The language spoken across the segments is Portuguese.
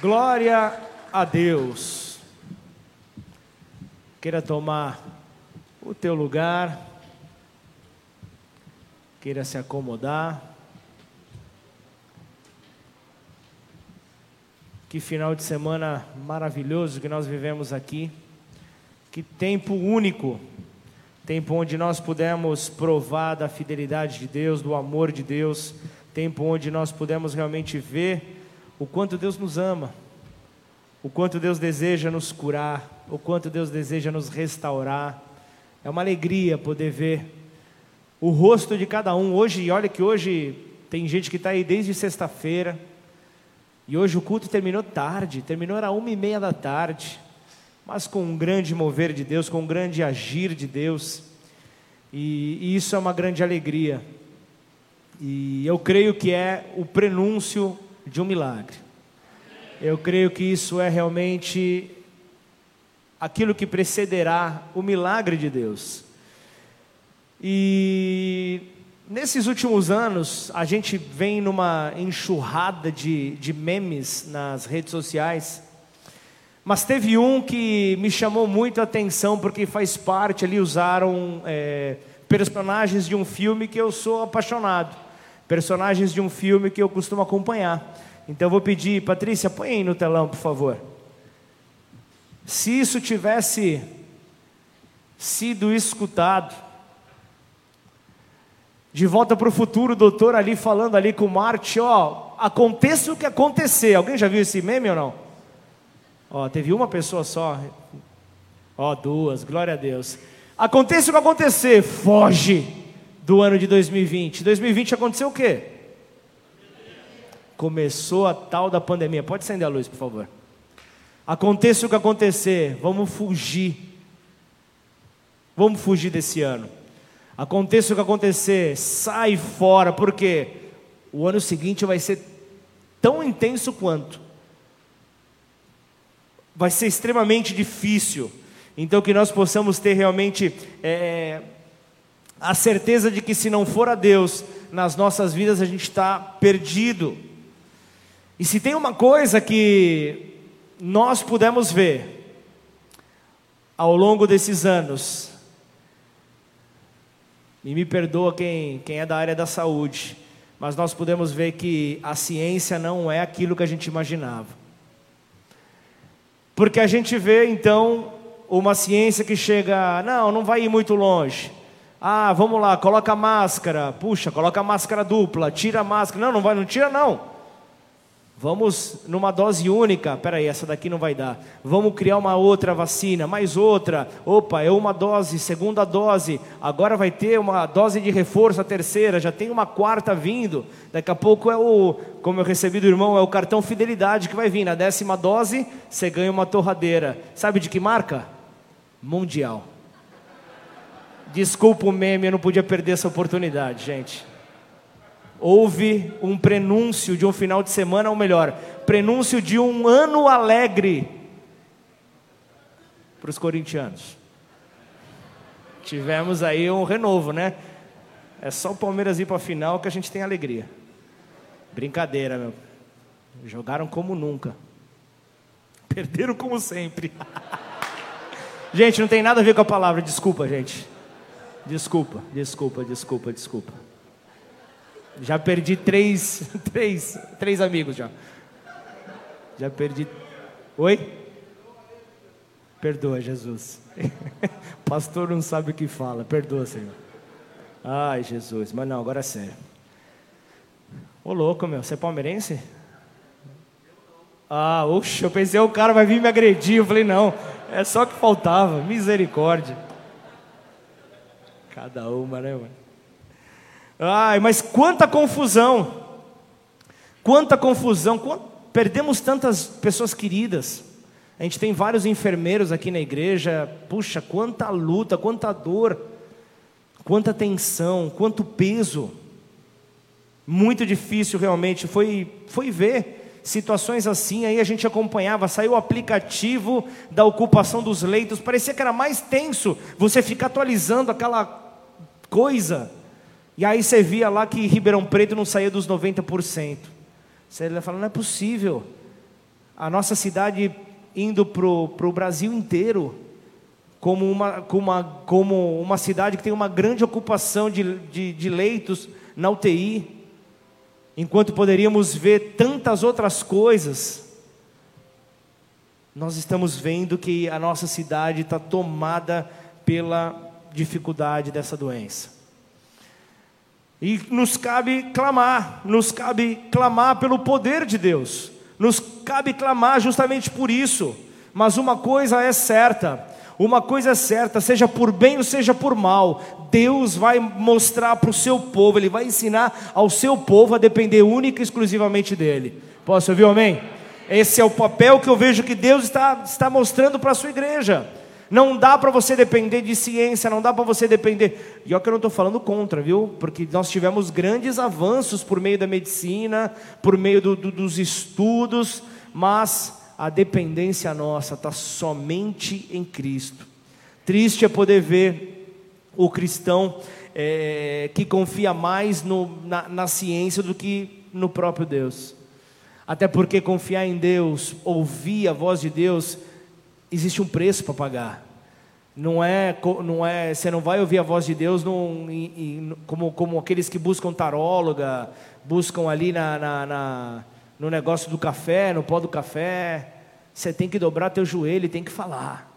Glória a Deus. Queira tomar o teu lugar, queira se acomodar. Que final de semana maravilhoso que nós vivemos aqui. Que tempo único. Tempo onde nós pudemos provar da fidelidade de Deus, do amor de Deus. Tempo onde nós pudemos realmente ver o quanto Deus nos ama, o quanto Deus deseja nos curar, o quanto Deus deseja nos restaurar. É uma alegria poder ver o rosto de cada um. Hoje, olha que hoje tem gente que está aí desde sexta-feira, e hoje o culto terminou tarde, terminou era uma e meia da tarde, mas com um grande mover de Deus, com um grande agir de Deus, e, e isso é uma grande alegria. E eu creio que é o prenúncio de um milagre. Eu creio que isso é realmente aquilo que precederá o milagre de Deus. E nesses últimos anos, a gente vem numa enxurrada de, de memes nas redes sociais. Mas teve um que me chamou muito a atenção, porque faz parte ali, usaram é, personagens de um filme que eu sou apaixonado personagens de um filme que eu costumo acompanhar. Então eu vou pedir, Patrícia, põe aí no telão, por favor. Se isso tivesse sido escutado, de volta para o futuro, o doutor ali falando ali com Marte, ó, aconteça o que acontecer. Alguém já viu esse meme ou não? Ó, teve uma pessoa só. Ó, duas, glória a Deus. Aconteça o que acontecer, foge do ano de 2020. 2020 aconteceu o quê? Começou a tal da pandemia. Pode acender a luz, por favor. Aconteça o que acontecer, vamos fugir. Vamos fugir desse ano. Aconteça o que acontecer, sai fora, porque o ano seguinte vai ser tão intenso quanto. Vai ser extremamente difícil. Então, que nós possamos ter realmente é, a certeza de que se não for a Deus nas nossas vidas, a gente está perdido. E se tem uma coisa que nós pudemos ver ao longo desses anos, e me perdoa quem, quem é da área da saúde, mas nós podemos ver que a ciência não é aquilo que a gente imaginava. Porque a gente vê então uma ciência que chega, não, não vai ir muito longe. Ah, vamos lá, coloca a máscara. Puxa, coloca a máscara dupla, tira a máscara. Não, não vai, não tira não. Vamos numa dose única. Peraí, essa daqui não vai dar. Vamos criar uma outra vacina, mais outra. Opa, é uma dose, segunda dose. Agora vai ter uma dose de reforço, a terceira. Já tem uma quarta vindo. Daqui a pouco é o, como eu recebi do irmão, é o cartão fidelidade que vai vir. Na décima dose, você ganha uma torradeira. Sabe de que marca? Mundial. Desculpa o meme, eu não podia perder essa oportunidade, gente. Houve um prenúncio de um final de semana, ou melhor, prenúncio de um ano alegre para os corintianos. Tivemos aí um renovo, né? É só o Palmeiras ir para a final que a gente tem alegria. Brincadeira, meu. Jogaram como nunca. Perderam como sempre. gente, não tem nada a ver com a palavra, desculpa, gente. Desculpa, desculpa, desculpa, desculpa. Já perdi três, três, três amigos já. Já perdi. Oi? Perdoa, Jesus. Pastor não sabe o que fala. Perdoa, Senhor. Ai, Jesus. Mas não, agora é sério. Ô louco, meu. Você é palmeirense? Ah, oxe, eu pensei, o cara vai vir me agredir. Eu falei, não, é só que faltava. Misericórdia. Cada uma, né, mano? Ai, mas quanta confusão! Quanta confusão! Perdemos tantas pessoas queridas. A gente tem vários enfermeiros aqui na igreja. Puxa, quanta luta, quanta dor, quanta tensão, quanto peso. Muito difícil realmente foi, foi ver situações assim, aí a gente acompanhava, saiu o aplicativo da ocupação dos leitos, parecia que era mais tenso você ficar atualizando aquela coisa. E aí você via lá que Ribeirão Preto não saía dos 90%. Você ia falar, não é possível. a nossa cidade indo para o Brasil inteiro como uma, como, uma, como uma cidade que tem uma grande ocupação de, de, de leitos na UTI, enquanto poderíamos ver tantas outras coisas, nós estamos vendo que a nossa cidade está tomada pela dificuldade dessa doença. E nos cabe clamar, nos cabe clamar pelo poder de Deus, nos cabe clamar justamente por isso. Mas uma coisa é certa: uma coisa é certa, seja por bem ou seja por mal, Deus vai mostrar para o seu povo, Ele vai ensinar ao seu povo a depender única e exclusivamente dEle. Posso ouvir amém? Esse é o papel que eu vejo que Deus está, está mostrando para a sua igreja. Não dá para você depender de ciência, não dá para você depender. E olha que eu não estou falando contra, viu? Porque nós tivemos grandes avanços por meio da medicina, por meio do, do, dos estudos, mas a dependência nossa está somente em Cristo. Triste é poder ver o cristão é, que confia mais no, na, na ciência do que no próprio Deus. Até porque confiar em Deus, ouvir a voz de Deus, existe um preço para pagar. Não é, não é, você não vai ouvir a voz de Deus em, como, como aqueles que buscam taróloga, buscam ali na, na, na no negócio do café, no pó do café. Você tem que dobrar teu joelho tem que falar.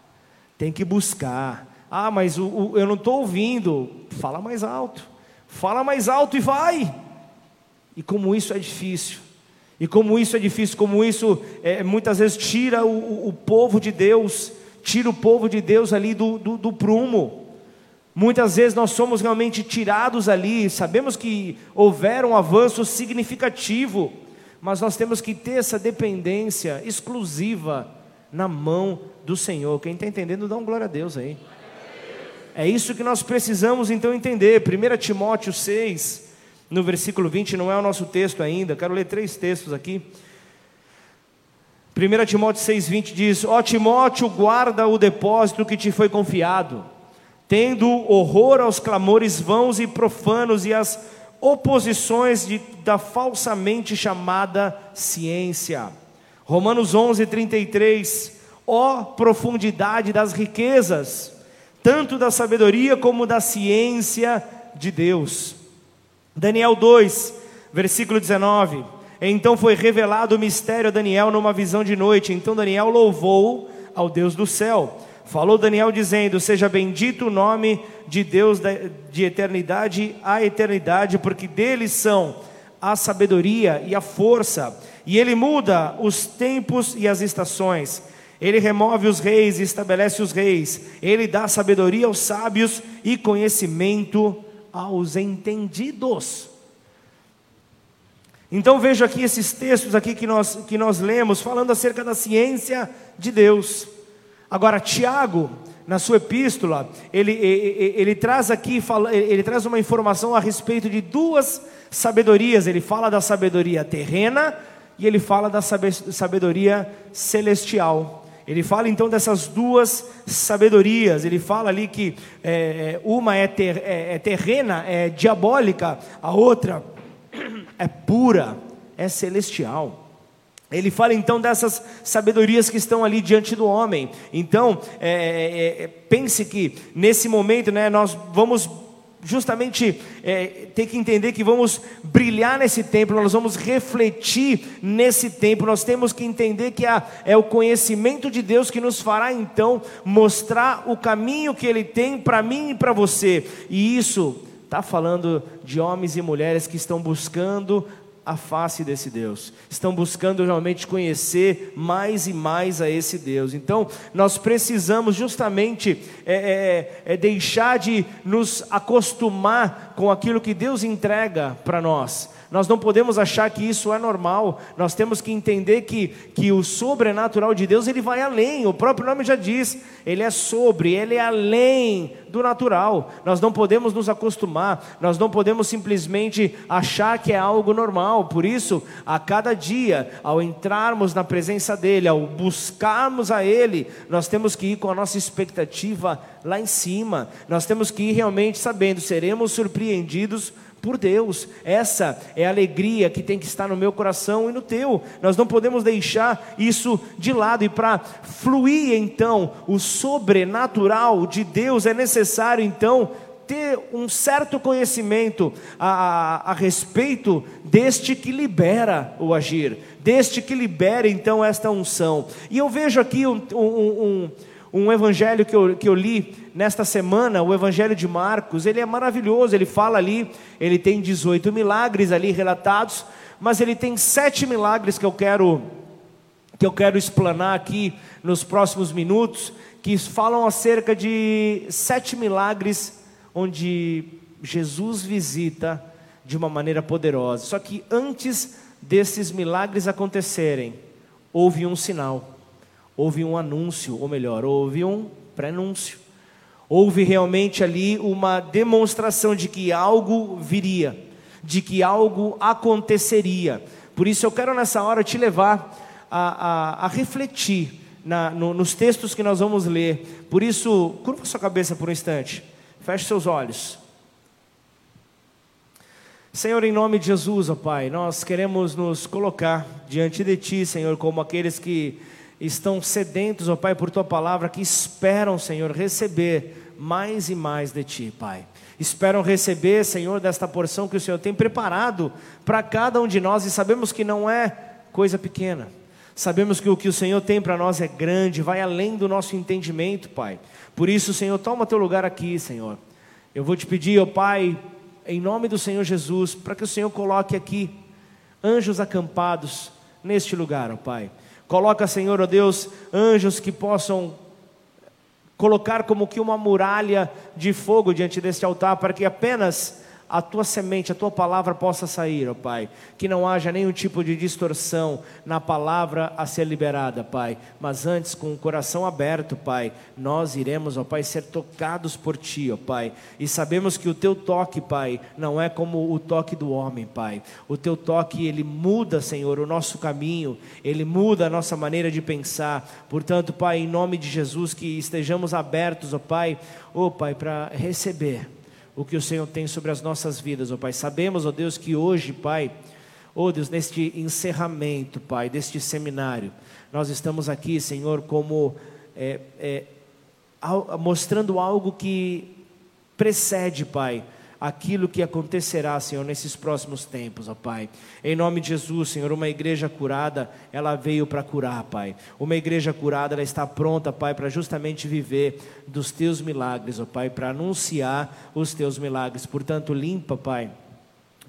Tem que buscar. Ah, mas o, o, eu não estou ouvindo. Fala mais alto. Fala mais alto e vai. E como isso é difícil. E como isso é difícil, como isso é, muitas vezes tira o, o, povo de Deus, tira o povo de Deus ali do, do, do prumo. Muitas vezes nós somos realmente tirados ali, sabemos que houver um avanço significativo, mas nós temos que ter essa dependência exclusiva na mão do Senhor. Quem está entendendo, dá um glória a Deus aí. É isso que nós precisamos então entender. 1 Timóteo 6, no versículo 20, não é o nosso texto ainda, quero ler três textos aqui. 1 Timóteo 6,20 diz: Ó Timóteo, guarda o depósito que te foi confiado, tendo horror aos clamores vãos e profanos e às oposições de, da falsamente chamada ciência. Romanos 11, 33. Ó profundidade das riquezas, tanto da sabedoria como da ciência de Deus. Daniel 2, versículo 19. Então foi revelado o mistério a Daniel numa visão de noite. Então Daniel louvou ao Deus do céu Falou Daniel dizendo: Seja bendito o nome de Deus de eternidade a eternidade, porque dele são a sabedoria e a força, e ele muda os tempos e as estações. Ele remove os reis e estabelece os reis. Ele dá sabedoria aos sábios e conhecimento aos entendidos. Então vejo aqui esses textos aqui que nós, que nós lemos falando acerca da ciência de Deus. Agora, Tiago, na sua epístola, ele, ele, ele, traz aqui, ele traz uma informação a respeito de duas sabedorias. Ele fala da sabedoria terrena e ele fala da sabedoria celestial. Ele fala então dessas duas sabedorias. Ele fala ali que é, uma é, ter, é, é terrena, é diabólica, a outra é pura, é celestial. Ele fala então dessas sabedorias que estão ali diante do homem. Então, é, é, é, pense que nesse momento, né, nós vamos justamente é, ter que entender que vamos brilhar nesse tempo, nós vamos refletir nesse tempo, nós temos que entender que a, é o conhecimento de Deus que nos fará então mostrar o caminho que Ele tem para mim e para você. E isso está falando de homens e mulheres que estão buscando a face desse Deus, estão buscando realmente conhecer mais e mais a esse Deus. Então, nós precisamos justamente é, é, é deixar de nos acostumar com aquilo que Deus entrega para nós nós não podemos achar que isso é normal. Nós temos que entender que, que o sobrenatural de Deus ele vai além. O próprio nome já diz, ele é sobre, ele é além do natural. Nós não podemos nos acostumar, nós não podemos simplesmente achar que é algo normal. Por isso, a cada dia, ao entrarmos na presença dele, ao buscarmos a ele, nós temos que ir com a nossa expectativa lá em cima. Nós temos que ir realmente sabendo, seremos surpreendidos por Deus. Essa é a alegria que tem que estar no meu coração e no teu. Nós não podemos deixar isso de lado. E para fluir então o sobrenatural de Deus, é necessário então ter um certo conhecimento a, a, a, respeito deste que libera o agir, deste que libera então esta unção. E eu vejo aqui um, um, um, um evangelho que eu, que eu li nesta semana, o evangelho de Marcos, ele é maravilhoso, ele fala ali, ele tem 18 milagres ali relatados, mas ele tem sete milagres que eu quero que eu quero explanar aqui nos próximos minutos, que falam acerca de sete milagres onde Jesus visita de uma maneira poderosa. Só que antes desses milagres acontecerem, houve um sinal, houve um anúncio, ou melhor, houve um prenúncio. Houve realmente ali uma demonstração de que algo viria, de que algo aconteceria. Por isso eu quero nessa hora te levar a, a, a refletir na, no, nos textos que nós vamos ler. Por isso, curva sua cabeça por um instante. Feche seus olhos. Senhor, em nome de Jesus, ó Pai, nós queremos nos colocar diante de Ti, Senhor, como aqueles que estão sedentos, ó Pai, por Tua palavra, que esperam, Senhor, receber mais e mais de Ti, Pai. Esperam receber, Senhor, desta porção que o Senhor tem preparado para cada um de nós e sabemos que não é coisa pequena. Sabemos que o que o Senhor tem para nós é grande, vai além do nosso entendimento, Pai. Por isso, Senhor, toma teu lugar aqui, Senhor. Eu vou te pedir, ó Pai, em nome do Senhor Jesus, para que o Senhor coloque aqui anjos acampados neste lugar, ó Pai. Coloca, Senhor, ó Deus, anjos que possam colocar como que uma muralha de fogo diante deste altar, para que apenas a tua semente, a tua palavra possa sair, ó Pai. Que não haja nenhum tipo de distorção na palavra a ser liberada, Pai. Mas antes, com o coração aberto, Pai, nós iremos, ó Pai, ser tocados por Ti, ó Pai. E sabemos que o Teu toque, Pai, não é como o toque do homem, Pai. O Teu toque, ele muda, Senhor, o nosso caminho, ele muda a nossa maneira de pensar. Portanto, Pai, em nome de Jesus, que estejamos abertos, ó Pai, ó Pai, para receber o que o Senhor tem sobre as nossas vidas, ó Pai. Sabemos, ó Deus, que hoje, Pai, ó Deus, neste encerramento, Pai, deste seminário, nós estamos aqui, Senhor, como é, é, mostrando algo que precede, Pai, aquilo que acontecerá, Senhor, nesses próximos tempos, ó Pai. Em nome de Jesus, Senhor, uma igreja curada, ela veio para curar, Pai. Uma igreja curada, ela está pronta, Pai, para justamente viver dos teus milagres, ó Pai, para anunciar os teus milagres. Portanto, limpa, Pai,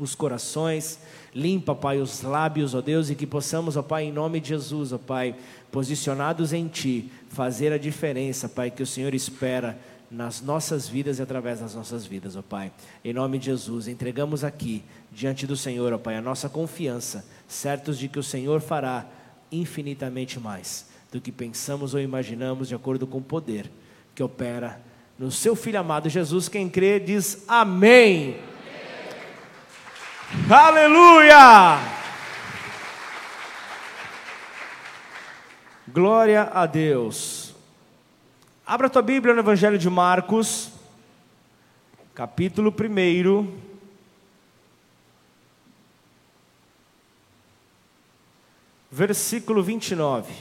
os corações, limpa, Pai, os lábios, ó Deus, e que possamos, ó Pai, em nome de Jesus, ó Pai, posicionados em Ti, fazer a diferença, Pai, que o Senhor espera nas nossas vidas e através das nossas vidas, ó Pai. Em nome de Jesus, entregamos aqui diante do Senhor, ó Pai, a nossa confiança, certos de que o Senhor fará infinitamente mais do que pensamos ou imaginamos, de acordo com o poder que opera no seu Filho amado Jesus. Quem crê diz amém. Aleluia! Glória a Deus. Abra tua Bíblia no Evangelho de Marcos, capítulo 1. Versículo 29.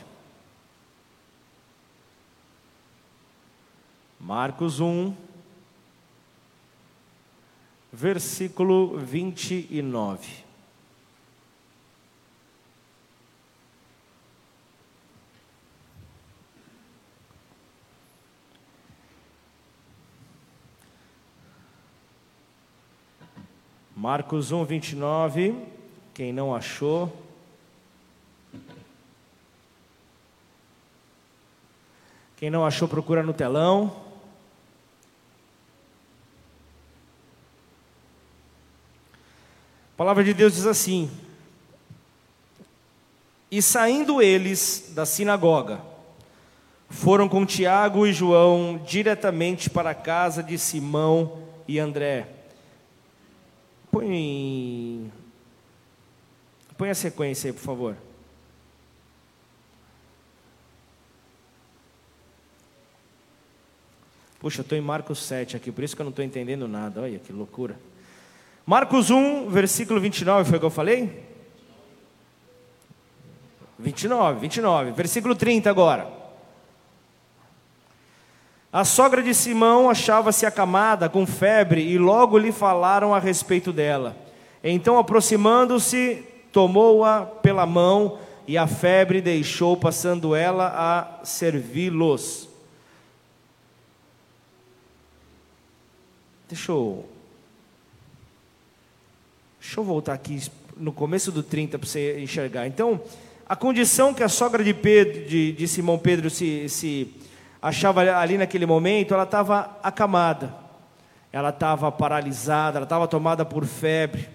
Marcos 1, versículo 29. Marcos 1, 29. Quem não achou. Quem não achou, procura no telão. A palavra de Deus diz assim: E saindo eles da sinagoga, foram com Tiago e João diretamente para a casa de Simão e André. Põe. Põe a sequência aí, por favor. Puxa, eu estou em Marcos 7 aqui, por isso que eu não estou entendendo nada. Olha que loucura. Marcos 1, versículo 29, foi o que eu falei? 29, 29, versículo 30 agora. A sogra de Simão achava-se acamada com febre e logo lhe falaram a respeito dela. Então, aproximando-se, tomou-a pela mão e a febre deixou, passando ela a servi-los. Deixa eu, deixa eu voltar aqui no começo do 30 para você enxergar. Então, a condição que a sogra de, Pedro, de, de Simão Pedro se, se achava ali naquele momento, ela estava acamada, ela estava paralisada, ela estava tomada por febre.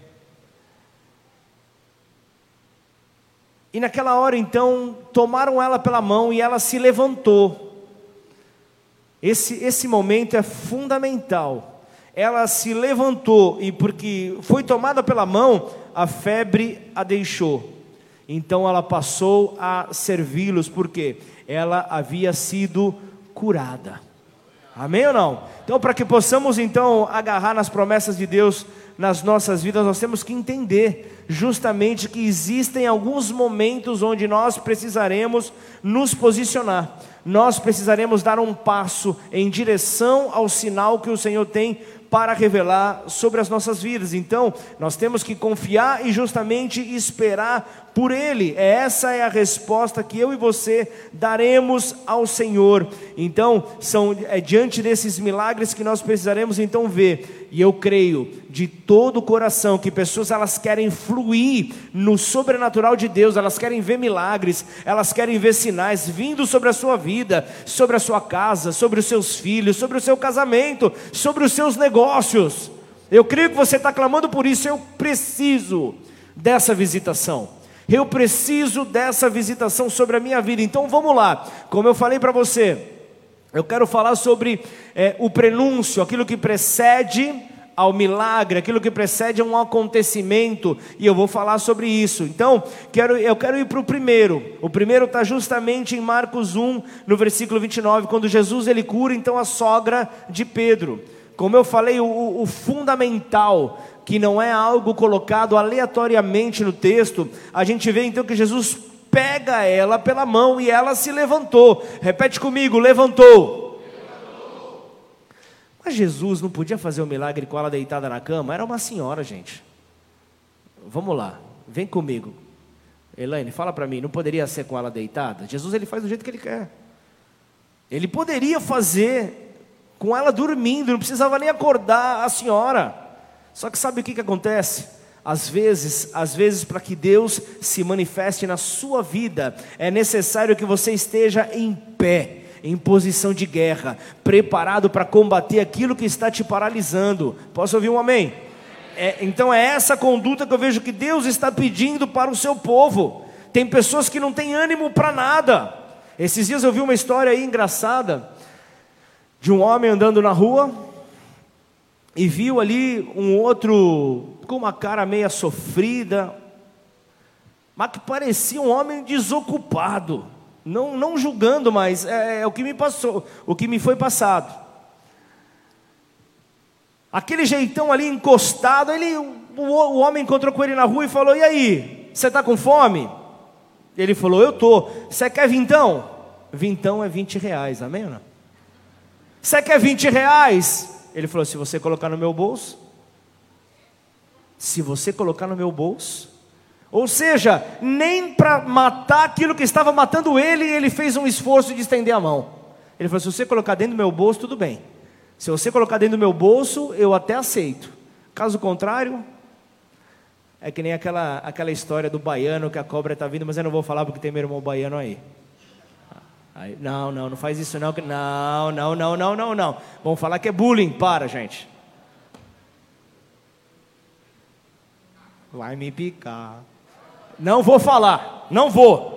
E naquela hora então, tomaram ela pela mão e ela se levantou. Esse, esse momento é fundamental ela se levantou e porque foi tomada pela mão, a febre a deixou. Então ela passou a servi-los porque ela havia sido curada. Amém ou não? Então, para que possamos então agarrar nas promessas de Deus nas nossas vidas, nós temos que entender justamente que existem alguns momentos onde nós precisaremos nos posicionar. Nós precisaremos dar um passo em direção ao sinal que o Senhor tem para revelar sobre as nossas vidas. Então, nós temos que confiar e justamente esperar por Ele. Essa é a resposta que eu e você daremos ao Senhor. Então, são é diante desses milagres que nós precisaremos então ver. E eu creio de todo o coração que pessoas elas querem fluir no sobrenatural de Deus, elas querem ver milagres, elas querem ver sinais vindo sobre a sua vida, sobre a sua casa, sobre os seus filhos, sobre o seu casamento, sobre os seus negócios. Eu creio que você está clamando por isso, eu preciso dessa visitação. Eu preciso dessa visitação sobre a minha vida. Então vamos lá. Como eu falei para você, eu quero falar sobre é, o prenúncio, aquilo que precede ao milagre, aquilo que precede a um acontecimento, e eu vou falar sobre isso. Então, quero, eu quero ir para o primeiro. O primeiro está justamente em Marcos 1, no versículo 29, quando Jesus ele cura então a sogra de Pedro. Como eu falei, o, o fundamental, que não é algo colocado aleatoriamente no texto, a gente vê então que Jesus pega ela pela mão e ela se levantou. Repete comigo: levantou. levantou. Mas Jesus não podia fazer o um milagre com ela deitada na cama? Era uma senhora, gente. Vamos lá, vem comigo. Elaine, fala para mim, não poderia ser com ela deitada? Jesus ele faz do jeito que ele quer. Ele poderia fazer com ela dormindo, não precisava nem acordar a senhora. Só que sabe o que, que acontece? Às vezes, às vezes para que Deus se manifeste na sua vida, é necessário que você esteja em pé, em posição de guerra, preparado para combater aquilo que está te paralisando. Posso ouvir um amém? É, então é essa conduta que eu vejo que Deus está pedindo para o seu povo. Tem pessoas que não têm ânimo para nada. Esses dias eu vi uma história aí engraçada de um homem andando na rua e viu ali um outro com uma cara meia sofrida, mas que parecia um homem desocupado, não, não julgando, mas é, é o que me passou, o que me foi passado. Aquele jeitão ali encostado, ele, o, o homem encontrou com ele na rua e falou: E aí, você está com fome? Ele falou: Eu estou. Você quer vintão? Vintão é 20 reais, amém ou não? Você quer 20 reais? Ele falou: Se você colocar no meu bolso, se você colocar no meu bolso. Ou seja, nem para matar aquilo que estava matando ele, ele fez um esforço de estender a mão. Ele falou: se você colocar dentro do meu bolso, tudo bem. Se você colocar dentro do meu bolso, eu até aceito. Caso contrário, é que nem aquela, aquela história do baiano que a cobra está vindo, mas eu não vou falar porque tem meu irmão baiano aí. Aí. Não, não, não faz isso não. Não, não, não, não, não, não. Vamos falar que é bullying. Para, gente. Vai me picar. Não vou falar, não vou.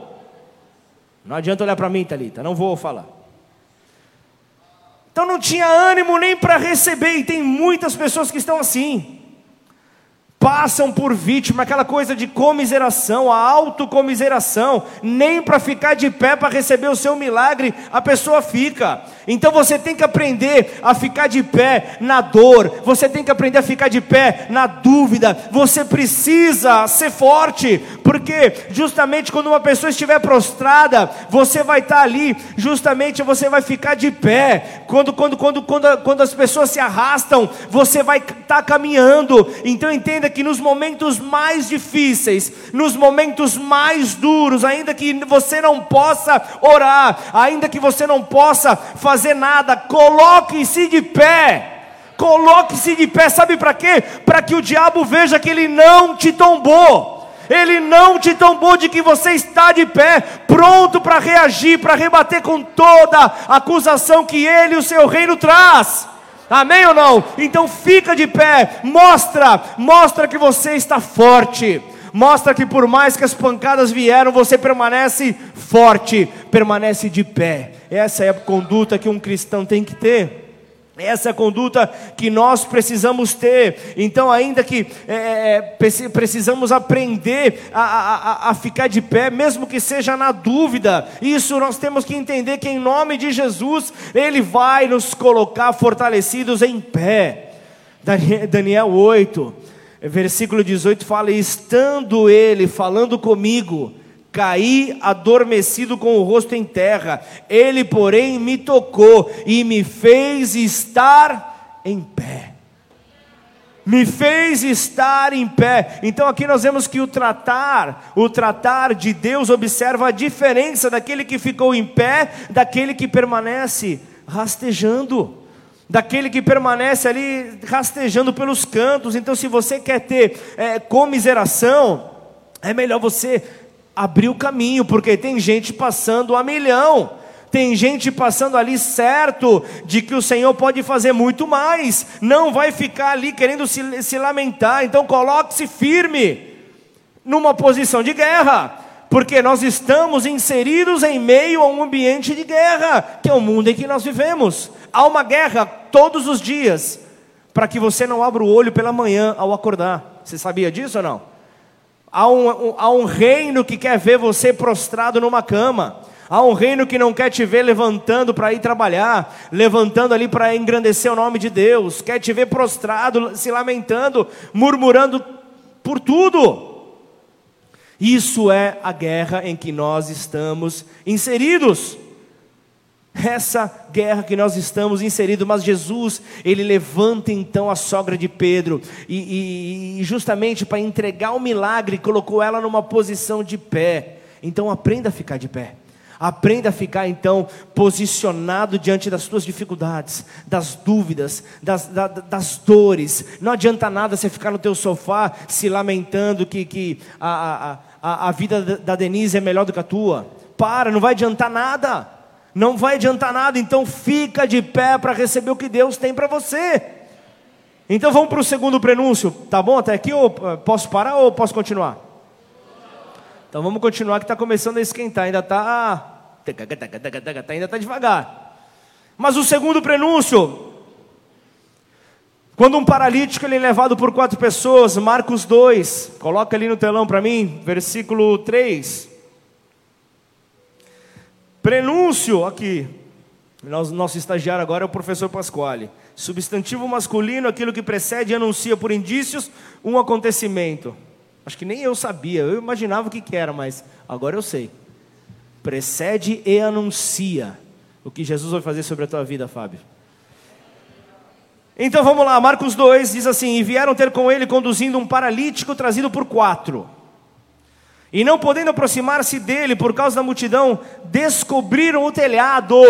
Não adianta olhar para mim, Talita, não vou falar. Então não tinha ânimo nem para receber, e tem muitas pessoas que estão assim, passam por vítima, aquela coisa de comiseração, a autocomiseração, nem para ficar de pé para receber o seu milagre a pessoa fica. Então você tem que aprender a ficar de pé na dor, você tem que aprender a ficar de pé na dúvida, você precisa ser forte, porque justamente quando uma pessoa estiver prostrada, você vai estar ali, justamente você vai ficar de pé. Quando, quando, quando, quando, quando as pessoas se arrastam, você vai estar caminhando. Então entenda que nos momentos mais difíceis, nos momentos mais duros, ainda que você não possa orar, ainda que você não possa fazer nada, coloque-se de pé. Coloque-se de pé, sabe para quê? Para que o diabo veja que ele não te tombou. Ele não te tombou de que você está de pé, pronto para reagir, para rebater com toda acusação que ele e o seu reino traz. Amém ou não? Então fica de pé, mostra, mostra que você está forte. Mostra que por mais que as pancadas vieram, você permanece forte, permanece de pé. Essa é a conduta que um cristão tem que ter. Essa é a conduta que nós precisamos ter. Então, ainda que é, é precisamos aprender a, a, a, ficar de pé, mesmo que seja na dúvida, isso nós temos que entender que em nome de Jesus, Ele vai nos colocar fortalecidos em pé. Daniel 8, versículo 18 fala: Estando Ele falando comigo, Caí adormecido com o rosto em terra. Ele, porém, me tocou e me fez estar em pé. Me fez estar em pé. Então aqui nós vemos que o tratar, o tratar de Deus observa a diferença daquele que ficou em pé, daquele que permanece rastejando daquele que permanece ali rastejando pelos cantos. Então, se você quer ter é, comiseração, é melhor você abrir o caminho, porque tem gente passando a milhão. Tem gente passando ali certo de que o Senhor pode fazer muito mais, não vai ficar ali querendo se, se lamentar, então coloque-se firme, numa posição de guerra, porque nós estamos inseridos em meio a um ambiente de guerra, que é o mundo em que nós vivemos. Há uma guerra todos os dias, para que você não abra o olho pela manhã ao acordar. Você sabia disso ou não? Há um, há um reino que quer ver você prostrado numa cama. Há um reino que não quer te ver levantando para ir trabalhar, levantando ali para engrandecer o nome de Deus, quer te ver prostrado, se lamentando, murmurando por tudo. Isso é a guerra em que nós estamos inseridos essa guerra que nós estamos inseridos, mas Jesus, ele levanta então a sogra de Pedro, e, e, e justamente para entregar o milagre, colocou ela numa posição de pé. Então aprenda a ficar de pé. Aprenda a ficar então posicionado diante das suas dificuldades, das dúvidas, das, da, das dores. Não adianta nada você ficar no teu sofá se lamentando que, que a, a, a, a vida da Denise é melhor do que a tua. Para, não vai adiantar nada não vai adiantar nada, então fica de pé para receber o que Deus tem para você. Então vamos para o segundo prenúncio, tá bom até aqui? Ou eh, posso parar ou posso continuar? Então vamos continuar que está começando a esquentar, ainda está. Ainda está devagar. Mas o segundo prenúncio, quando um paralítico ele é levado por quatro pessoas, Marcos 2, coloca ali no telão para mim, versículo 3. Prenúncio, aqui. Nosso, estagiário agora é o professor Pasquale. Substantivo masculino, aquilo que precede e anuncia por indícios um acontecimento. Acho que nem eu sabia, eu imaginava o que era, mas agora eu sei. Precede e anuncia o que Jesus vai fazer sobre a tua vida, Fábio. Então vamos lá, Marcos 2 diz assim: E vieram ter com ele conduzindo um paralítico trazido por quatro. E não podendo aproximar-se dele por causa da multidão, descobriram o telhado.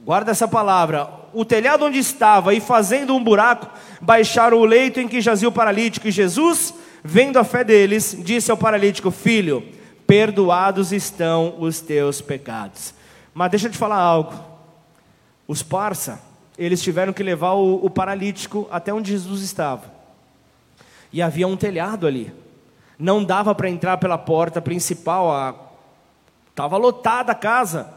Guarda essa palavra. O telhado onde estava e fazendo um buraco, baixaram o leito em que jazia o paralítico. E Jesus, vendo a fé deles, disse ao paralítico: Filho, perdoados estão os teus pecados. Mas deixa eu te falar algo. Os parça, eles tiveram que levar o, o paralítico até onde Jesus estava. E havia um telhado ali. Não dava para entrar pela porta principal, estava lotada a casa.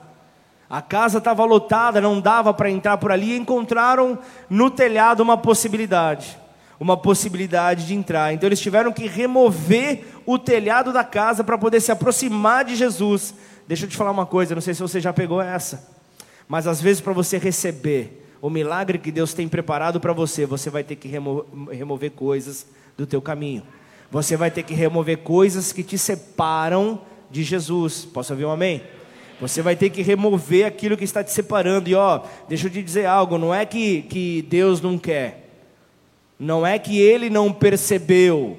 A casa estava lotada, não dava para entrar por ali. Encontraram no telhado uma possibilidade. uma possibilidade de entrar. Então eles tiveram que remover o telhado da casa para poder se aproximar de Jesus. Deixa eu te falar uma coisa, não sei se você já pegou essa, mas às vezes para você receber o milagre que Deus tem preparado para você, você vai ter que remo remover coisas do teu caminho. Você vai ter que remover coisas que te separam de Jesus. Posso ouvir um amém? Você vai ter que remover aquilo que está te separando. E ó, deixa eu te dizer algo: não é que, que Deus não quer, não é que ele não percebeu.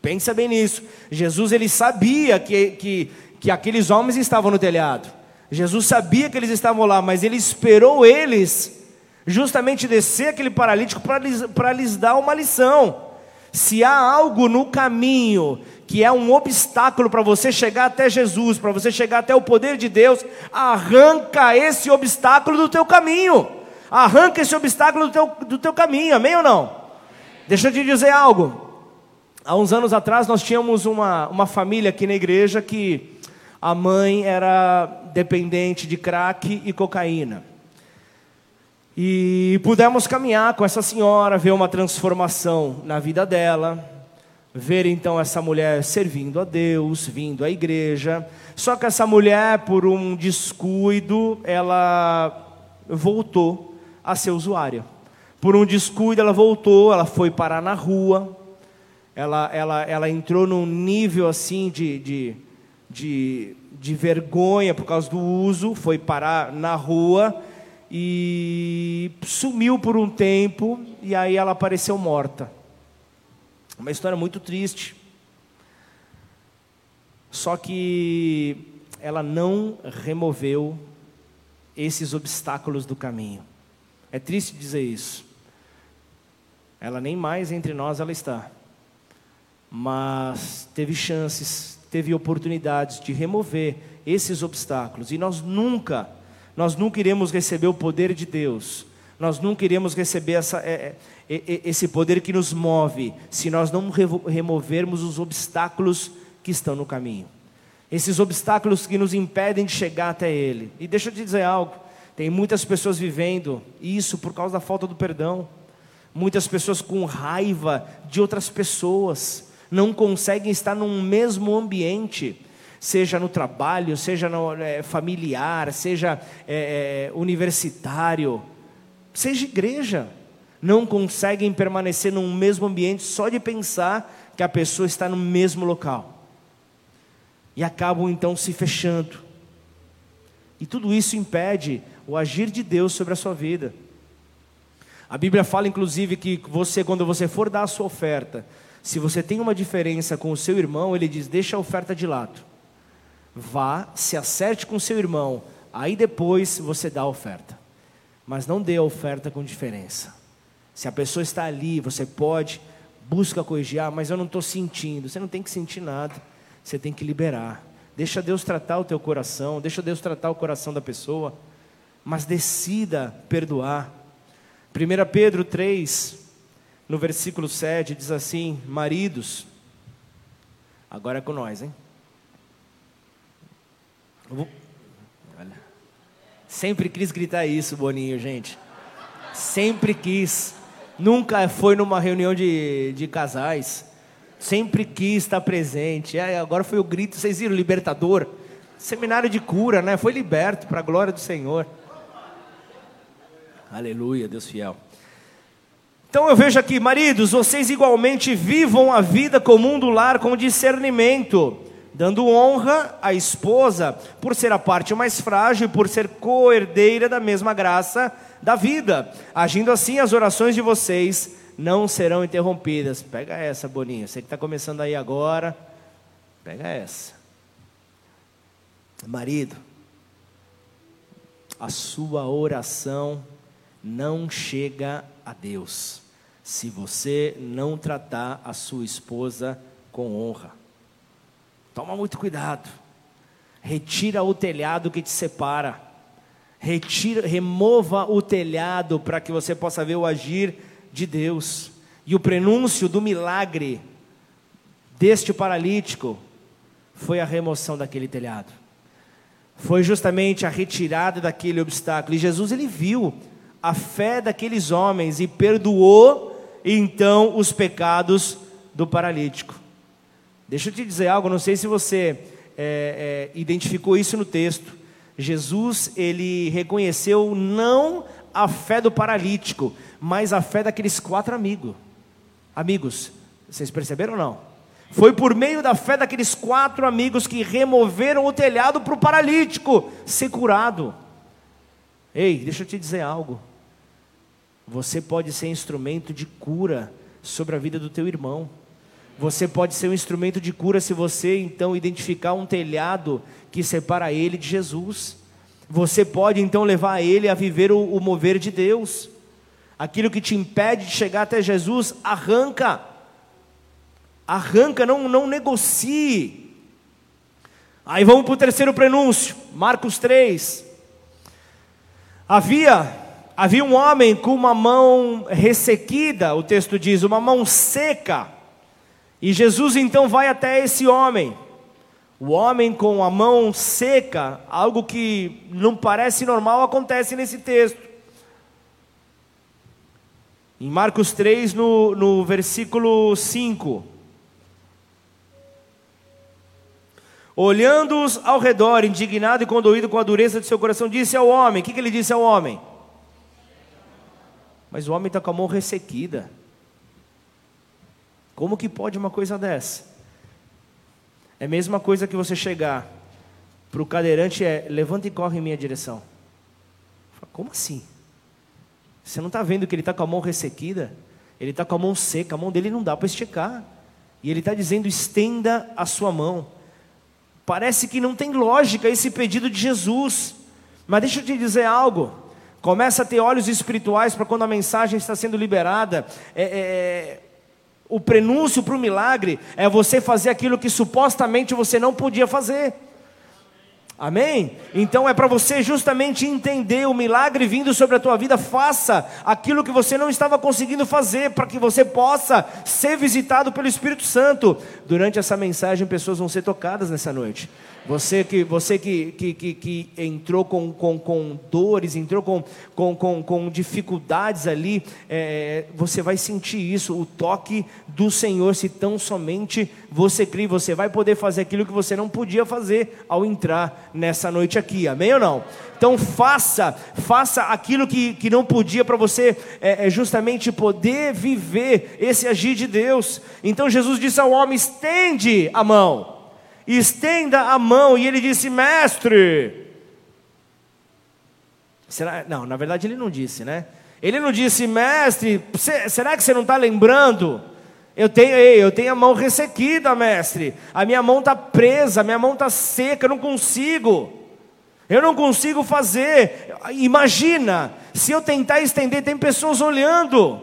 Pensa bem nisso. Jesus ele sabia que, que, que aqueles homens estavam no telhado. Jesus sabia que eles estavam lá, mas ele esperou eles justamente descer aquele paralítico para lhes, lhes dar uma lição. Se há algo no caminho que é um obstáculo para você chegar até Jesus, para você chegar até o poder de Deus, arranca esse obstáculo do teu caminho. Arranca esse obstáculo do teu, do teu caminho, amém ou não? Deixa eu te dizer algo. Há uns anos atrás nós tínhamos uma, uma família aqui na igreja que a mãe era dependente de crack e cocaína. E pudemos caminhar com essa senhora, ver uma transformação na vida dela, ver então essa mulher servindo a Deus, vindo à igreja. Só que essa mulher, por um descuido, ela voltou a ser usuária. Por um descuido, ela voltou, ela foi parar na rua, ela, ela, ela entrou num nível assim de, de, de, de vergonha por causa do uso, foi parar na rua e sumiu por um tempo e aí ela apareceu morta. Uma história muito triste. Só que ela não removeu esses obstáculos do caminho. É triste dizer isso. Ela nem mais entre nós ela está. Mas teve chances, teve oportunidades de remover esses obstáculos e nós nunca nós nunca iremos receber o poder de Deus, nós nunca iremos receber essa, é, é, esse poder que nos move, se nós não removermos os obstáculos que estão no caminho. Esses obstáculos que nos impedem de chegar até Ele. E deixa eu te dizer algo: tem muitas pessoas vivendo isso por causa da falta do perdão, muitas pessoas com raiva de outras pessoas, não conseguem estar num mesmo ambiente seja no trabalho, seja no é, familiar, seja é, é, universitário, seja igreja, não conseguem permanecer num mesmo ambiente só de pensar que a pessoa está no mesmo local. E acabam então se fechando. E tudo isso impede o agir de Deus sobre a sua vida. A Bíblia fala inclusive que você, quando você for dar a sua oferta, se você tem uma diferença com o seu irmão, ele diz: deixa a oferta de lado. Vá, se acerte com seu irmão, aí depois você dá a oferta. Mas não dê a oferta com diferença. Se a pessoa está ali, você pode, busca corrigir, ah, mas eu não estou sentindo. Você não tem que sentir nada, você tem que liberar. Deixa Deus tratar o teu coração, deixa Deus tratar o coração da pessoa, mas decida perdoar. 1 Pedro 3, no versículo 7, diz assim: Maridos, agora é com nós, hein? Sempre quis gritar isso, Boninho, gente. Sempre quis. Nunca foi numa reunião de, de casais. Sempre quis estar presente. É, agora foi o grito, vocês viram, libertador. Seminário de cura, né? Foi liberto para a glória do Senhor. Aleluia, Deus fiel. Então eu vejo aqui, maridos, vocês igualmente vivam a vida comum do lar com discernimento dando honra à esposa por ser a parte mais frágil e por ser co-herdeira da mesma graça da vida. Agindo assim, as orações de vocês não serão interrompidas. Pega essa, Boninho. Você que está começando aí agora, pega essa. Marido, a sua oração não chega a Deus se você não tratar a sua esposa com honra. Toma muito cuidado. Retira o telhado que te separa. Retira, remova o telhado para que você possa ver o agir de Deus. E o prenúncio do milagre deste paralítico foi a remoção daquele telhado. Foi justamente a retirada daquele obstáculo. E Jesus ele viu a fé daqueles homens e perdoou então os pecados do paralítico. Deixa eu te dizer algo, não sei se você é, é, identificou isso no texto. Jesus, ele reconheceu não a fé do paralítico, mas a fé daqueles quatro amigos. Amigos, vocês perceberam ou não? Foi por meio da fé daqueles quatro amigos que removeram o telhado para o paralítico ser curado. Ei, deixa eu te dizer algo. Você pode ser instrumento de cura sobre a vida do teu irmão. Você pode ser um instrumento de cura se você então identificar um telhado que separa ele de Jesus. Você pode então levar ele a viver o, o mover de Deus. Aquilo que te impede de chegar até Jesus, arranca. Arranca, não, não negocie. Aí vamos para o terceiro prenúncio, Marcos 3. Havia, havia um homem com uma mão ressequida, o texto diz, uma mão seca. E Jesus então vai até esse homem. O homem com a mão seca, algo que não parece normal, acontece nesse texto. Em Marcos 3, no, no versículo 5. Olhando-os ao redor, indignado e condoído com a dureza de seu coração, disse ao homem: O que, que ele disse ao homem? Mas o homem está com a mão ressequida. Como que pode uma coisa dessa? É a mesma coisa que você chegar para o cadeirante é levanta e corre em minha direção. Como assim? Você não está vendo que ele está com a mão ressequida? Ele está com a mão seca, a mão dele não dá para esticar. E ele está dizendo: estenda a sua mão. Parece que não tem lógica esse pedido de Jesus. Mas deixa eu te dizer algo. Começa a ter olhos espirituais para quando a mensagem está sendo liberada. É, é, é o prenúncio para o milagre é você fazer aquilo que supostamente você não podia fazer. Amém? Então é para você justamente entender o milagre vindo sobre a tua vida, faça aquilo que você não estava conseguindo fazer, para que você possa ser visitado pelo Espírito Santo. Durante essa mensagem, pessoas vão ser tocadas nessa noite. Você que, você que, que, que, que entrou com, com, com dores, entrou com, com, com, com dificuldades ali, é, você vai sentir isso, o toque do Senhor, se tão somente você crê, você vai poder fazer aquilo que você não podia fazer ao entrar nessa noite aqui, amém ou não? Então faça, faça aquilo que, que não podia para você é, é, justamente poder viver esse agir de Deus. Então Jesus disse ao homem: estende a mão estenda a mão, e ele disse: Mestre. Será? Não, na verdade ele não disse, né? Ele não disse, mestre, será que você não está lembrando? Eu tenho, eu tenho a mão ressequida, mestre. A minha mão está presa, a minha mão está seca, eu não consigo. Eu não consigo fazer. Imagina, se eu tentar estender, tem pessoas olhando.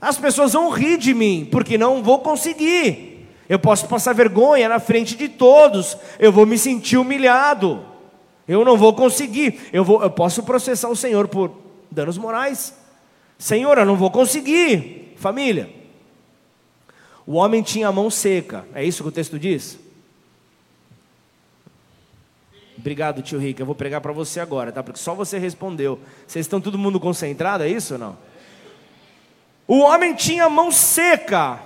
As pessoas vão rir de mim, porque não vou conseguir. Eu posso passar vergonha na frente de todos, eu vou me sentir humilhado. Eu não vou conseguir. Eu, vou, eu posso processar o Senhor por danos morais. Senhor, eu não vou conseguir. Família. O homem tinha a mão seca. É isso que o texto diz? Obrigado, tio Rick. Eu vou pregar para você agora, tá? Porque só você respondeu. Vocês estão todo mundo concentrado, é isso ou não? O homem tinha a mão seca.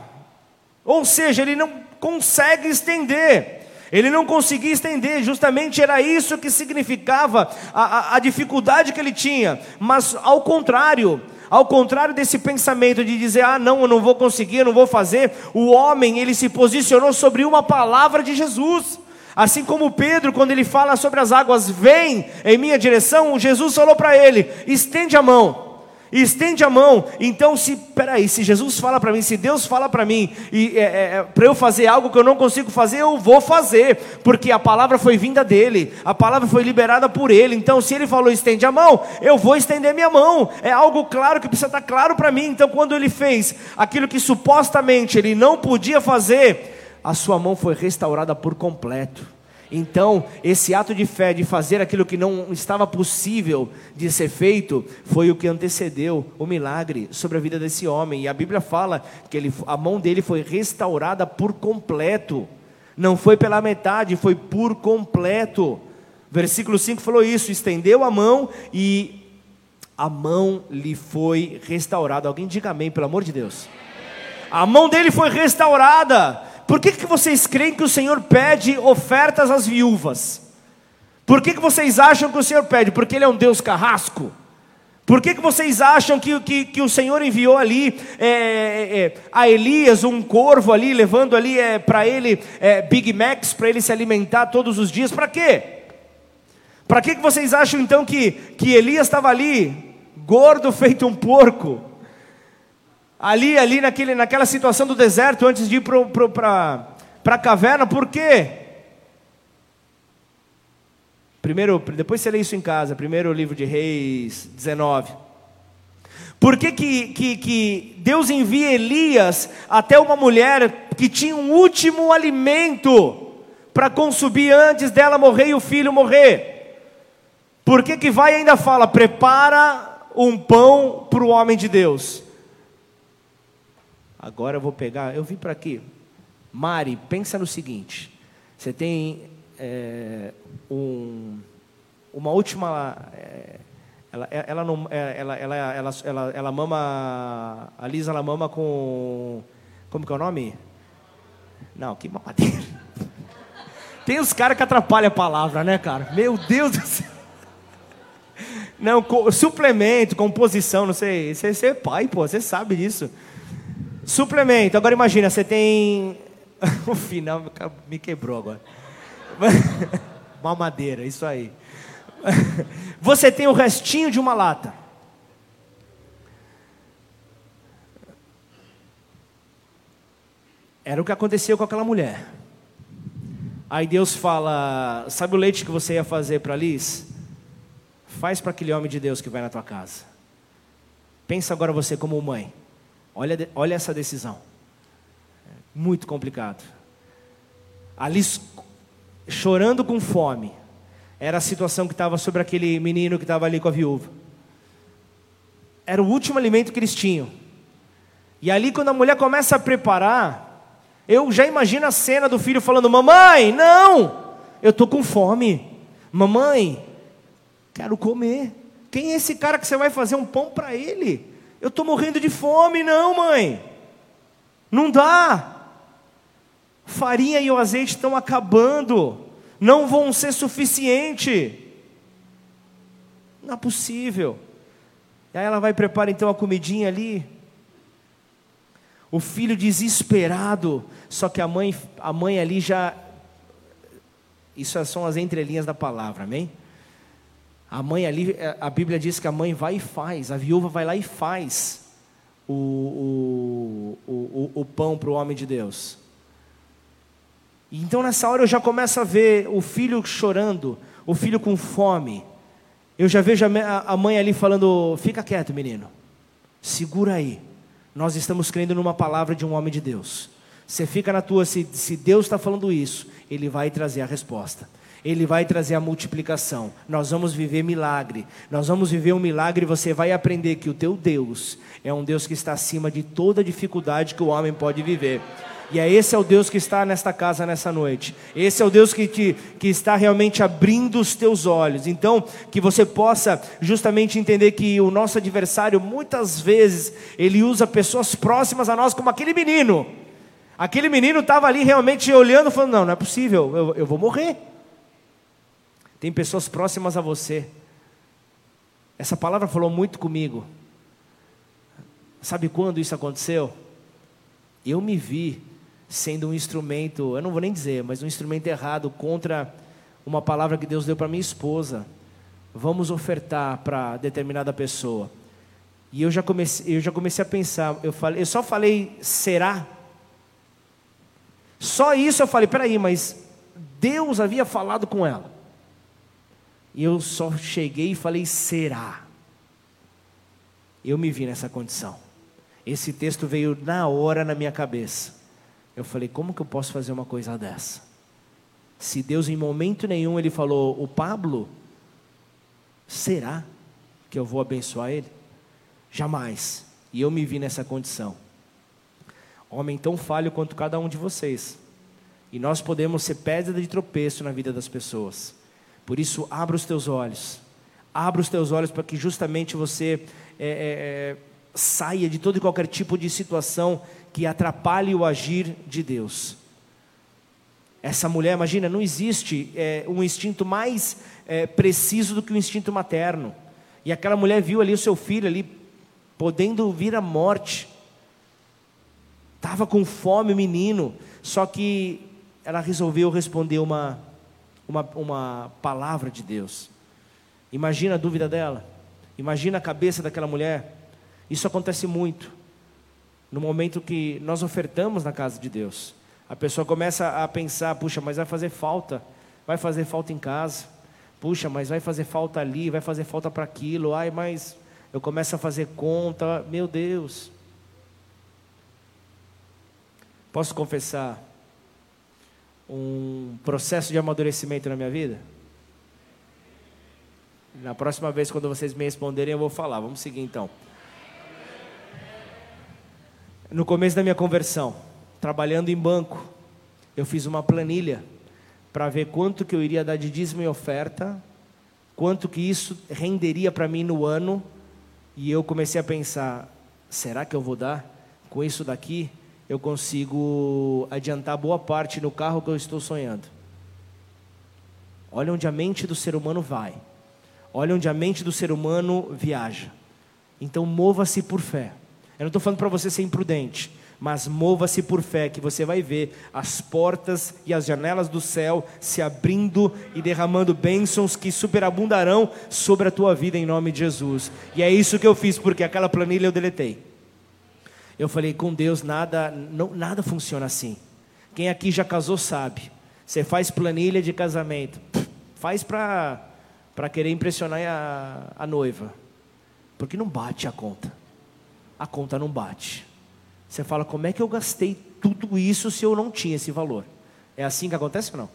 Ou seja, ele não consegue estender. Ele não conseguia estender, justamente era isso que significava a, a, a dificuldade que ele tinha. Mas ao contrário, ao contrário desse pensamento de dizer, ah, não, eu não vou conseguir, eu não vou fazer, o homem, ele se posicionou sobre uma palavra de Jesus. Assim como Pedro, quando ele fala sobre as águas, vem em minha direção, Jesus falou para ele: estende a mão e estende a mão. Então, se peraí, se Jesus fala para mim, se Deus fala para mim, e é, é, é para eu fazer algo que eu não consigo fazer, eu vou fazer, porque a palavra foi vinda dele, a palavra foi liberada por ele. Então, se ele falou estende a mão, eu vou estender minha mão. É algo claro que precisa estar claro para mim. Então, quando ele fez aquilo que supostamente ele não podia fazer, a sua mão foi restaurada por completo. Então, esse ato de fé, de fazer aquilo que não estava possível de ser feito, foi o que antecedeu o milagre sobre a vida desse homem. E a Bíblia fala que ele, a mão dele foi restaurada por completo. Não foi pela metade, foi por completo. Versículo 5 falou isso: estendeu a mão e a mão lhe foi restaurada. Alguém diga amém, pelo amor de Deus. A mão dele foi restaurada. Por que, que vocês creem que o Senhor pede ofertas às viúvas? Por que, que vocês acham que o Senhor pede? Porque Ele é um Deus carrasco? Por que, que vocês acham que, que, que o Senhor enviou ali é, é, é a Elias, um corvo ali, levando ali é, para ele é, Big Macs, para ele se alimentar todos os dias? Para quê? Para que, que vocês acham então que, que Elias estava ali, gordo feito um porco? Ali, ali naquele, naquela situação do deserto, antes de ir para a caverna, por quê? Primeiro, depois você lê isso em casa, primeiro livro de Reis 19. Por que, que, que, que Deus envia Elias até uma mulher que tinha um último alimento para consumir antes dela morrer e o filho morrer? Por que, que vai e ainda fala, prepara um pão para o homem de Deus? Agora eu vou pegar, eu vim para aqui. Mari, pensa no seguinte: você tem é, um, uma última. É, ela, ela, não, é, ela, ela, ela, ela, ela mama. A Lisa ela mama com. Como que é o nome? Não, que mamadeira. Tem os caras que atrapalham a palavra, né, cara? Meu Deus do céu. Não, suplemento, composição, não sei. Você, você é pai, pô, você sabe disso. Suplemento. Agora imagina, você tem. o final me quebrou agora. Mamadeira, isso aí. Você tem o restinho de uma lata. Era o que aconteceu com aquela mulher. Aí Deus fala: Sabe o leite que você ia fazer para Liz? Faz para aquele homem de Deus que vai na tua casa. Pensa agora você como mãe. Olha, olha essa decisão. Muito complicado. A Liz chorando com fome. Era a situação que estava sobre aquele menino que estava ali com a viúva. Era o último alimento que eles tinham. E ali, quando a mulher começa a preparar, eu já imagino a cena do filho falando: Mamãe, não, eu estou com fome. Mamãe, quero comer. Quem é esse cara que você vai fazer um pão para ele? Eu estou morrendo de fome, não, mãe. Não dá farinha e o azeite estão acabando, não vão ser suficiente. Não é possível. E aí ela vai preparar então a comidinha ali. O filho desesperado, só que a mãe, a mãe ali já isso são as entrelinhas da palavra, amém? A mãe ali, a Bíblia diz que a mãe vai e faz, a viúva vai lá e faz o, o, o, o pão para o homem de Deus. Então nessa hora eu já começo a ver o filho chorando, o filho com fome. Eu já vejo a mãe ali falando: fica quieto, menino, segura aí. Nós estamos crendo numa palavra de um homem de Deus. Você fica na tua, se, se Deus está falando isso, Ele vai trazer a resposta. Ele vai trazer a multiplicação. Nós vamos viver milagre. Nós vamos viver um milagre e você vai aprender que o teu Deus é um Deus que está acima de toda dificuldade que o homem pode viver. E é esse é o Deus que está nesta casa nessa noite. Esse é o Deus que, te, que está realmente abrindo os teus olhos. Então, que você possa justamente entender que o nosso adversário, muitas vezes, ele usa pessoas próximas a nós, como aquele menino. Aquele menino estava ali realmente olhando, falando: Não, não é possível, eu, eu vou morrer. Tem pessoas próximas a você. Essa palavra falou muito comigo. Sabe quando isso aconteceu? Eu me vi sendo um instrumento, eu não vou nem dizer, mas um instrumento errado contra uma palavra que Deus deu para minha esposa. Vamos ofertar para determinada pessoa. E eu já comecei, eu já comecei a pensar, eu, falei, eu só falei, será? Só isso eu falei, peraí, mas Deus havia falado com ela. E eu só cheguei e falei, será? Eu me vi nessa condição. Esse texto veio na hora na minha cabeça. Eu falei, como que eu posso fazer uma coisa dessa? Se Deus em momento nenhum ele falou, o Pablo, será que eu vou abençoar ele? Jamais. E eu me vi nessa condição. Homem tão falho quanto cada um de vocês. E nós podemos ser pedra de tropeço na vida das pessoas. Por isso, abra os teus olhos. Abra os teus olhos para que justamente você é, é, é saia de todo e qualquer tipo de situação que atrapalhe o agir de Deus. Essa mulher, imagina, não existe é, um instinto mais é, preciso do que o instinto materno. E aquela mulher viu ali o seu filho ali podendo vir à morte. Estava com fome o menino, só que ela resolveu responder uma, uma, uma palavra de Deus. Imagina a dúvida dela, imagina a cabeça daquela mulher. Isso acontece muito no momento que nós ofertamos na casa de Deus. A pessoa começa a pensar: puxa, mas vai fazer falta, vai fazer falta em casa, puxa, mas vai fazer falta ali, vai fazer falta para aquilo, ai, mas eu começo a fazer conta, meu Deus. Posso confessar um processo de amadurecimento na minha vida? Na próxima vez, quando vocês me responderem, eu vou falar. Vamos seguir então. No começo da minha conversão, trabalhando em banco, eu fiz uma planilha para ver quanto que eu iria dar de dízimo e oferta, quanto que isso renderia para mim no ano, e eu comecei a pensar: será que eu vou dar? Com isso daqui, eu consigo adiantar boa parte no carro que eu estou sonhando. Olha onde a mente do ser humano vai. Olha onde a mente do ser humano viaja. Então mova-se por fé. Eu não estou falando para você ser imprudente, mas mova-se por fé, que você vai ver as portas e as janelas do céu se abrindo e derramando bênçãos que superabundarão sobre a tua vida em nome de Jesus. E é isso que eu fiz, porque aquela planilha eu deletei. Eu falei, com Deus nada, não, nada funciona assim. Quem aqui já casou sabe. Você faz planilha de casamento, faz para querer impressionar a, a noiva, porque não bate a conta. A conta não bate. Você fala, como é que eu gastei tudo isso se eu não tinha esse valor? É assim que acontece ou não?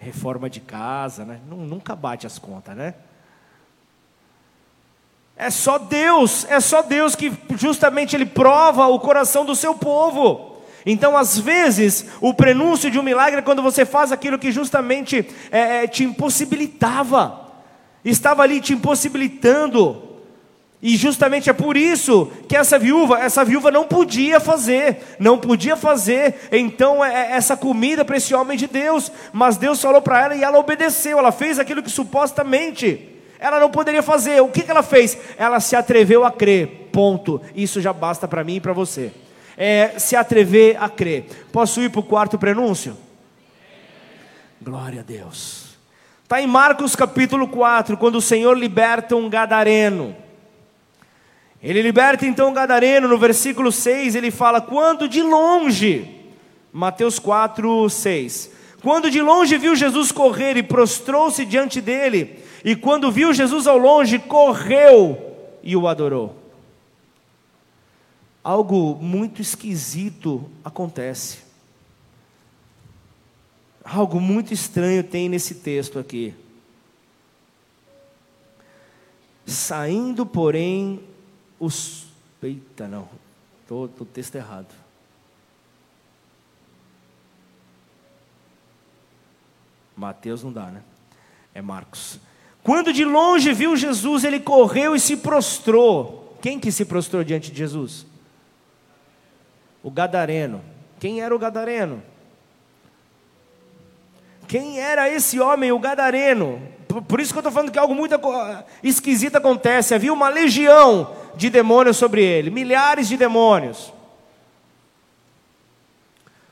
Reforma de casa, né? Nunca bate as contas, né? É só Deus, é só Deus que justamente Ele prova o coração do seu povo. Então, às vezes, o prenúncio de um milagre é quando você faz aquilo que justamente é, é, te impossibilitava, estava ali te impossibilitando. E justamente é por isso que essa viúva, essa viúva não podia fazer, não podia fazer, então é, é essa comida para esse homem de Deus, mas Deus falou para ela e ela obedeceu, ela fez aquilo que supostamente ela não poderia fazer. O que, que ela fez? Ela se atreveu a crer. Ponto. Isso já basta para mim e para você. É se atrever a crer. Posso ir para o quarto prenúncio? Glória a Deus. Está em Marcos capítulo 4, quando o Senhor liberta um gadareno. Ele liberta então um gadareno, no versículo 6 ele fala: Quando de longe, Mateus 4, 6. Quando de longe viu Jesus correr e prostrou-se diante dele, e quando viu Jesus ao longe, correu e o adorou. Algo muito esquisito acontece. Algo muito estranho tem nesse texto aqui. Saindo, porém, os. Eita, não, estou o texto errado. Mateus não dá, né? É Marcos. Quando de longe viu Jesus, ele correu e se prostrou. Quem que se prostrou diante de Jesus? O gadareno. Quem era o gadareno? Quem era esse homem, o gadareno? Por isso que eu estou falando que algo muito esquisito acontece. Havia uma legião de demônios sobre ele, milhares de demônios.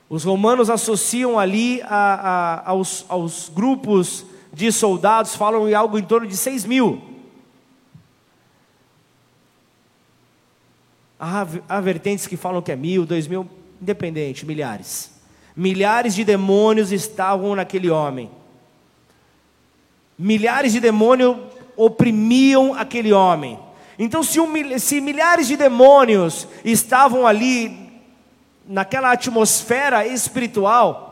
Os romanos associam ali a, a, aos, aos grupos de soldados falam em algo em torno de 6 mil. Há, vertentes que falam que é mil, dois mil, independente, milhares. Milhares de demônios estavam naquele homem. Milhares de demônios oprimiam aquele homem. Então, se, um, se milhares de demônios estavam ali, naquela atmosfera espiritual,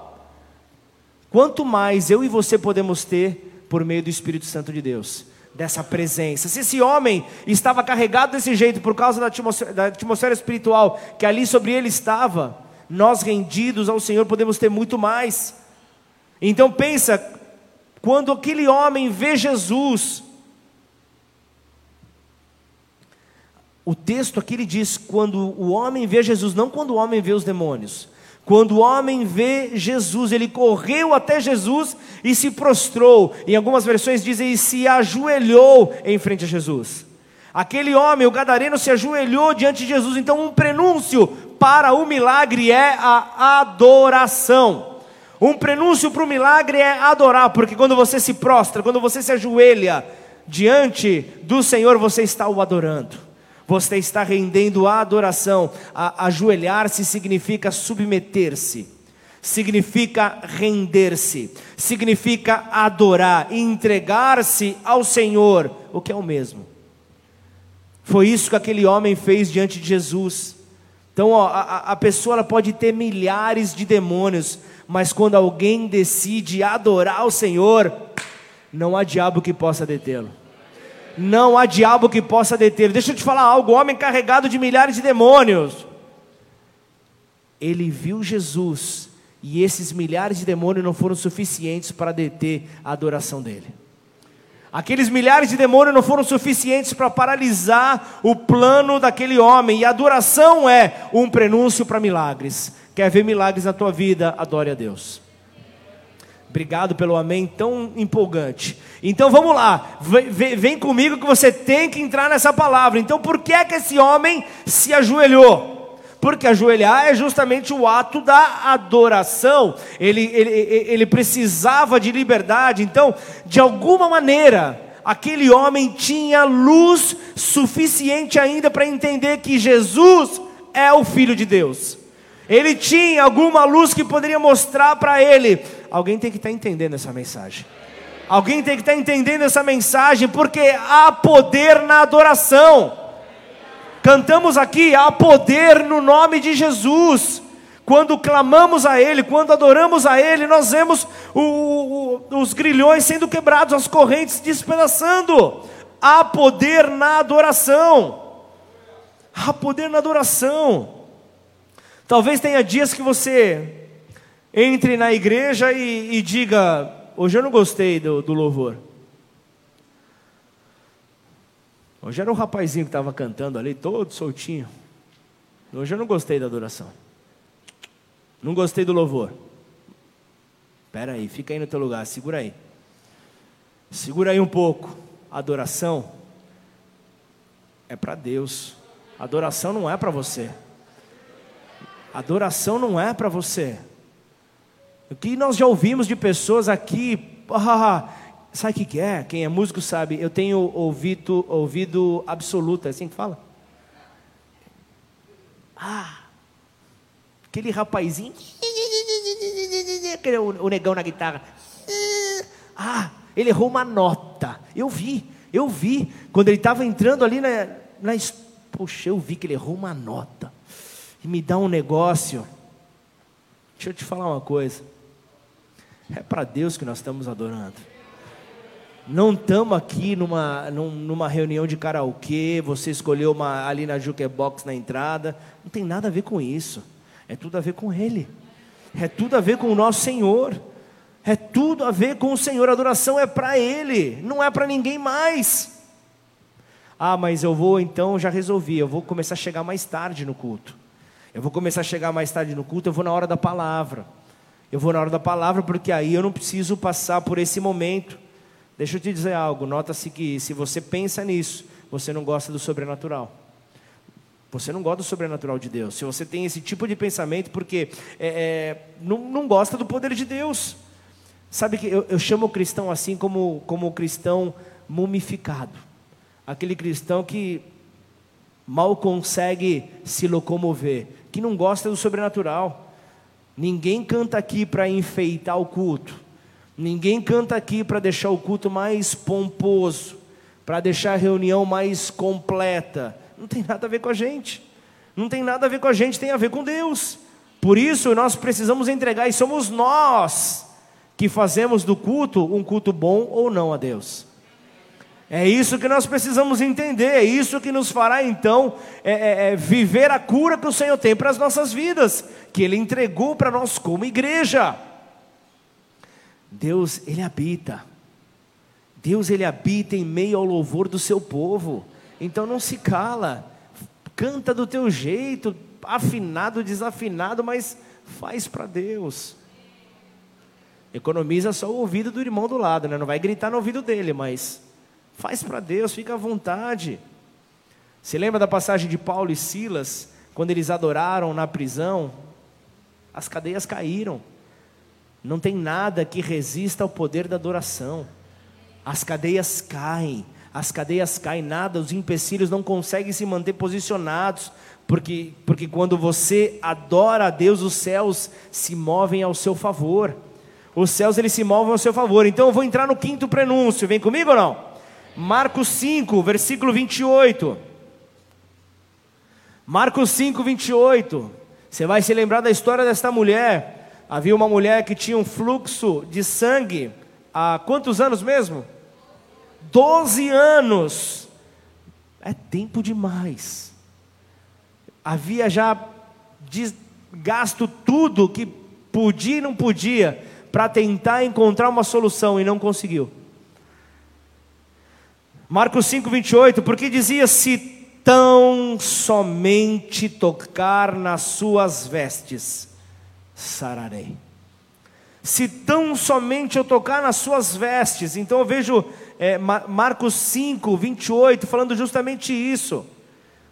Quanto mais eu e você podemos ter por meio do Espírito Santo de Deus, dessa presença. Se esse homem estava carregado desse jeito por causa da atmosfera, da atmosfera espiritual que ali sobre ele estava, nós rendidos ao Senhor podemos ter muito mais. Então pensa, quando aquele homem vê Jesus, o texto aqui ele diz: quando o homem vê Jesus, não quando o homem vê os demônios. Quando o homem vê Jesus, ele correu até Jesus e se prostrou. Em algumas versões dizem e se ajoelhou em frente a Jesus. Aquele homem, o gadareno, se ajoelhou diante de Jesus. Então, um prenúncio para o milagre é a adoração. Um prenúncio para o milagre é adorar, porque quando você se prostra, quando você se ajoelha diante do Senhor, você está o adorando você está rendendo a adoração. Ajoelhar-se significa submeter-se, significa render-se, significa adorar, entregar-se ao Senhor, o que é o mesmo. Foi isso que aquele homem fez diante de Jesus. Então, ó, a, a pessoa ela pode ter milhares de demônios, mas quando alguém decide adorar o Senhor, não há diabo que possa detê-lo não há diabo que possa deter. Deixa eu te falar algo: homem carregado de milhares de demônios, ele viu Jesus, e esses milhares de demônios não foram suficientes para deter a adoração dele. Aqueles milhares de demônios não foram suficientes para paralisar o plano daquele homem, e a adoração é um prenúncio para milagres. Quer ver milagres na tua vida? Adore a Deus. Obrigado pelo amém tão empolgante. Então vamos lá, vem, vem, comigo que você tem que entrar nessa palavra. Então por que é que esse homem se ajoelhou? Porque ajoelhar é justamente o ato da adoração. Ele, ele, ele precisava de liberdade. Então, de alguma maneira, aquele homem tinha luz suficiente ainda para entender que Jesus é o Filho de Deus. Ele tinha alguma luz que poderia mostrar para ele Alguém tem que estar tá entendendo essa mensagem. Alguém tem que estar tá entendendo essa mensagem, porque há poder na adoração. Cantamos aqui, há poder no nome de Jesus. Quando clamamos a Ele, quando adoramos a Ele, nós vemos o, o, os grilhões sendo quebrados, as correntes despedaçando. Há poder na adoração. Há poder na adoração. Talvez tenha dias que você entre na igreja e, e diga: Hoje eu não gostei do, do louvor. Hoje era um rapazinho que estava cantando ali, todo soltinho. Hoje eu não gostei da adoração. Não gostei do louvor. Espera aí, fica aí no teu lugar, segura aí. Segura aí um pouco. Adoração é para Deus. Adoração não é para você. Adoração não é para você. O que nós já ouvimos de pessoas aqui, ah, sabe o que é? Quem é músico sabe, eu tenho ouvido, ouvido absoluto, é assim que fala? Ah, aquele rapazinho, aquele, o, o negão na guitarra, ah, ele errou uma nota, eu vi, eu vi, quando ele estava entrando ali na, na, poxa, eu vi que ele errou uma nota, e me dá um negócio, deixa eu te falar uma coisa, é para Deus que nós estamos adorando. Não estamos aqui numa, numa reunião de karaokê, você escolheu uma, ali na jukebox na entrada. Não tem nada a ver com isso. É tudo a ver com Ele. É tudo a ver com o nosso Senhor. É tudo a ver com o Senhor. A adoração é para Ele, não é para ninguém mais. Ah, mas eu vou então, já resolvi, eu vou começar a chegar mais tarde no culto. Eu vou começar a chegar mais tarde no culto, eu vou na hora da palavra. Eu vou na hora da palavra porque aí eu não preciso passar por esse momento. Deixa eu te dizer algo, nota-se que se você pensa nisso, você não gosta do sobrenatural. Você não gosta do sobrenatural de Deus. Se você tem esse tipo de pensamento, porque é, é, não, não gosta do poder de Deus. Sabe que eu, eu chamo o cristão assim como, como o cristão mumificado. Aquele cristão que mal consegue se locomover, que não gosta do sobrenatural. Ninguém canta aqui para enfeitar o culto. Ninguém canta aqui para deixar o culto mais pomposo, para deixar a reunião mais completa. Não tem nada a ver com a gente. Não tem nada a ver com a gente, tem a ver com Deus. Por isso nós precisamos entregar, e somos nós que fazemos do culto um culto bom ou não a Deus. É isso que nós precisamos entender, é isso que nos fará então é, é, é viver a cura que o Senhor tem para as nossas vidas, que Ele entregou para nós como igreja. Deus, Ele habita, Deus, Ele habita em meio ao louvor do seu povo, então não se cala, Canta do teu jeito, afinado, desafinado, mas faz para Deus. Economiza só o ouvido do irmão do lado, né? não vai gritar no ouvido dele, mas faz para Deus, fica à vontade. Se lembra da passagem de Paulo e Silas, quando eles adoraram na prisão? As cadeias caíram. Não tem nada que resista ao poder da adoração. As cadeias caem, as cadeias caem, nada, os empecilhos não conseguem se manter posicionados, porque, porque quando você adora a Deus, os céus se movem ao seu favor. Os céus eles se movem ao seu favor. Então eu vou entrar no quinto prenúncio. Vem comigo ou não? Marcos 5, versículo 28. Marcos 5, 28. Você vai se lembrar da história desta mulher. Havia uma mulher que tinha um fluxo de sangue há quantos anos mesmo? Doze anos. É tempo demais. Havia já gasto tudo que podia e não podia para tentar encontrar uma solução e não conseguiu. Marcos 5, 28, porque dizia: Se tão somente tocar nas suas vestes, sararei. Se tão somente eu tocar nas suas vestes, então eu vejo é, Marcos 5, 28, falando justamente isso,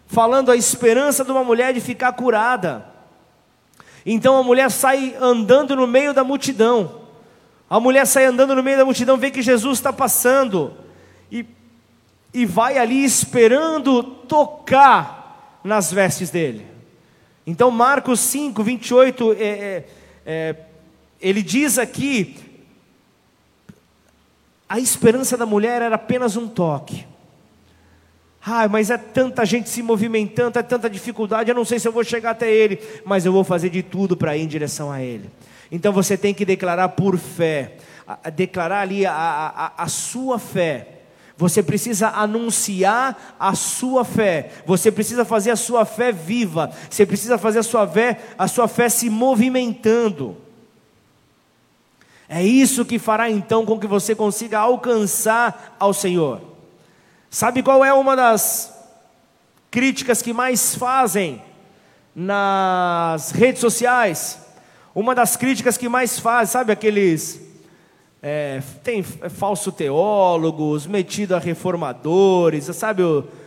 falando a esperança de uma mulher de ficar curada. Então a mulher sai andando no meio da multidão, a mulher sai andando no meio da multidão, vê que Jesus está passando, e e vai ali esperando tocar nas vestes dele. Então, Marcos 5, 28, é, é, é, ele diz aqui: a esperança da mulher era apenas um toque. Ah, mas é tanta gente se movimentando, é tanta dificuldade, eu não sei se eu vou chegar até ele, mas eu vou fazer de tudo para ir em direção a ele. Então você tem que declarar por fé, declarar ali a, a, a sua fé você precisa anunciar a sua fé. Você precisa fazer a sua fé viva. Você precisa fazer a sua fé, a sua fé se movimentando. É isso que fará então com que você consiga alcançar ao Senhor. Sabe qual é uma das críticas que mais fazem nas redes sociais? Uma das críticas que mais fazem, sabe aqueles é, tem falso teólogos, metido a reformadores, sabe,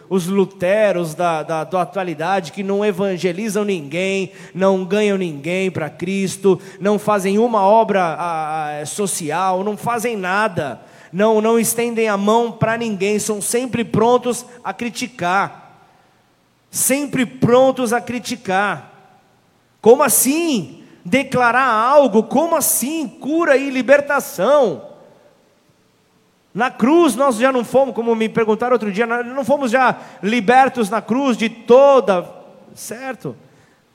os luteros da, da, da, atualidade que não evangelizam ninguém, não ganham ninguém para Cristo, não fazem uma obra a, a, social, não fazem nada, não, não estendem a mão para ninguém, são sempre prontos a criticar, sempre prontos a criticar. Como assim? Declarar algo, como assim? Cura e libertação. Na cruz nós já não fomos, como me perguntaram outro dia, não fomos já libertos na cruz de toda, certo?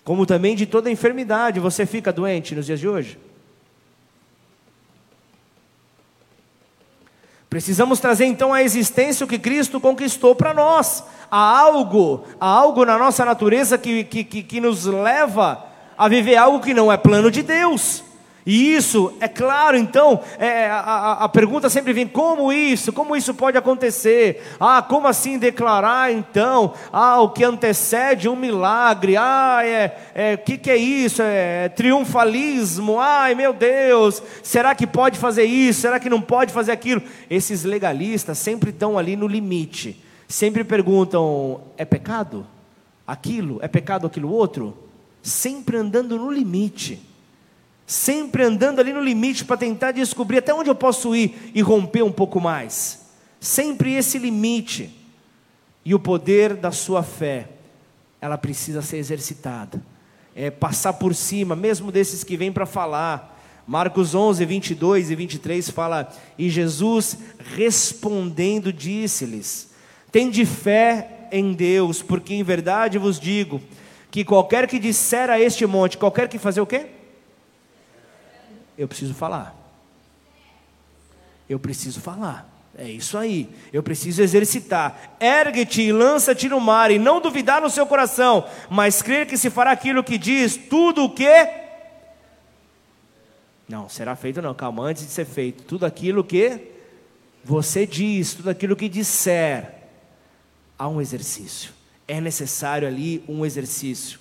Como também de toda enfermidade. Você fica doente nos dias de hoje? Precisamos trazer então à existência o que Cristo conquistou para nós. Há algo, há algo na nossa natureza que, que, que, que nos leva a viver algo que não é plano de Deus. E isso, é claro, então, é, a, a, pergunta sempre vem: como isso? Como isso pode acontecer? Ah, como assim declarar então? Ah, o que antecede um milagre? Ah, é, é que que é isso? É triunfalismo? Ai, meu Deus, será que pode fazer isso? Será que não pode fazer aquilo? Esses legalistas sempre estão ali no limite, sempre perguntam: é pecado? Aquilo? É pecado aquilo outro? Sempre andando no limite, sempre andando ali no limite para tentar descobrir até onde eu posso ir e romper um pouco mais. Sempre esse limite. E o poder da sua fé, ela precisa ser exercitada. É passar por cima, mesmo desses que vêm para falar. Marcos 11, 22 e 23 fala: E Jesus respondendo disse-lhes: Tende fé em Deus, porque em verdade vos digo que qualquer que disser a este monte, qualquer que fazer o quê? Eu preciso falar. Eu preciso falar. É isso aí. Eu preciso exercitar. Ergue-te e lança-te no mar, e não duvidar no seu coração, mas crer que se fará aquilo que diz, tudo o que. Não, será feito não, calma, antes de ser feito, tudo aquilo que você diz, tudo aquilo que disser, há um exercício É necessário ali um exercício.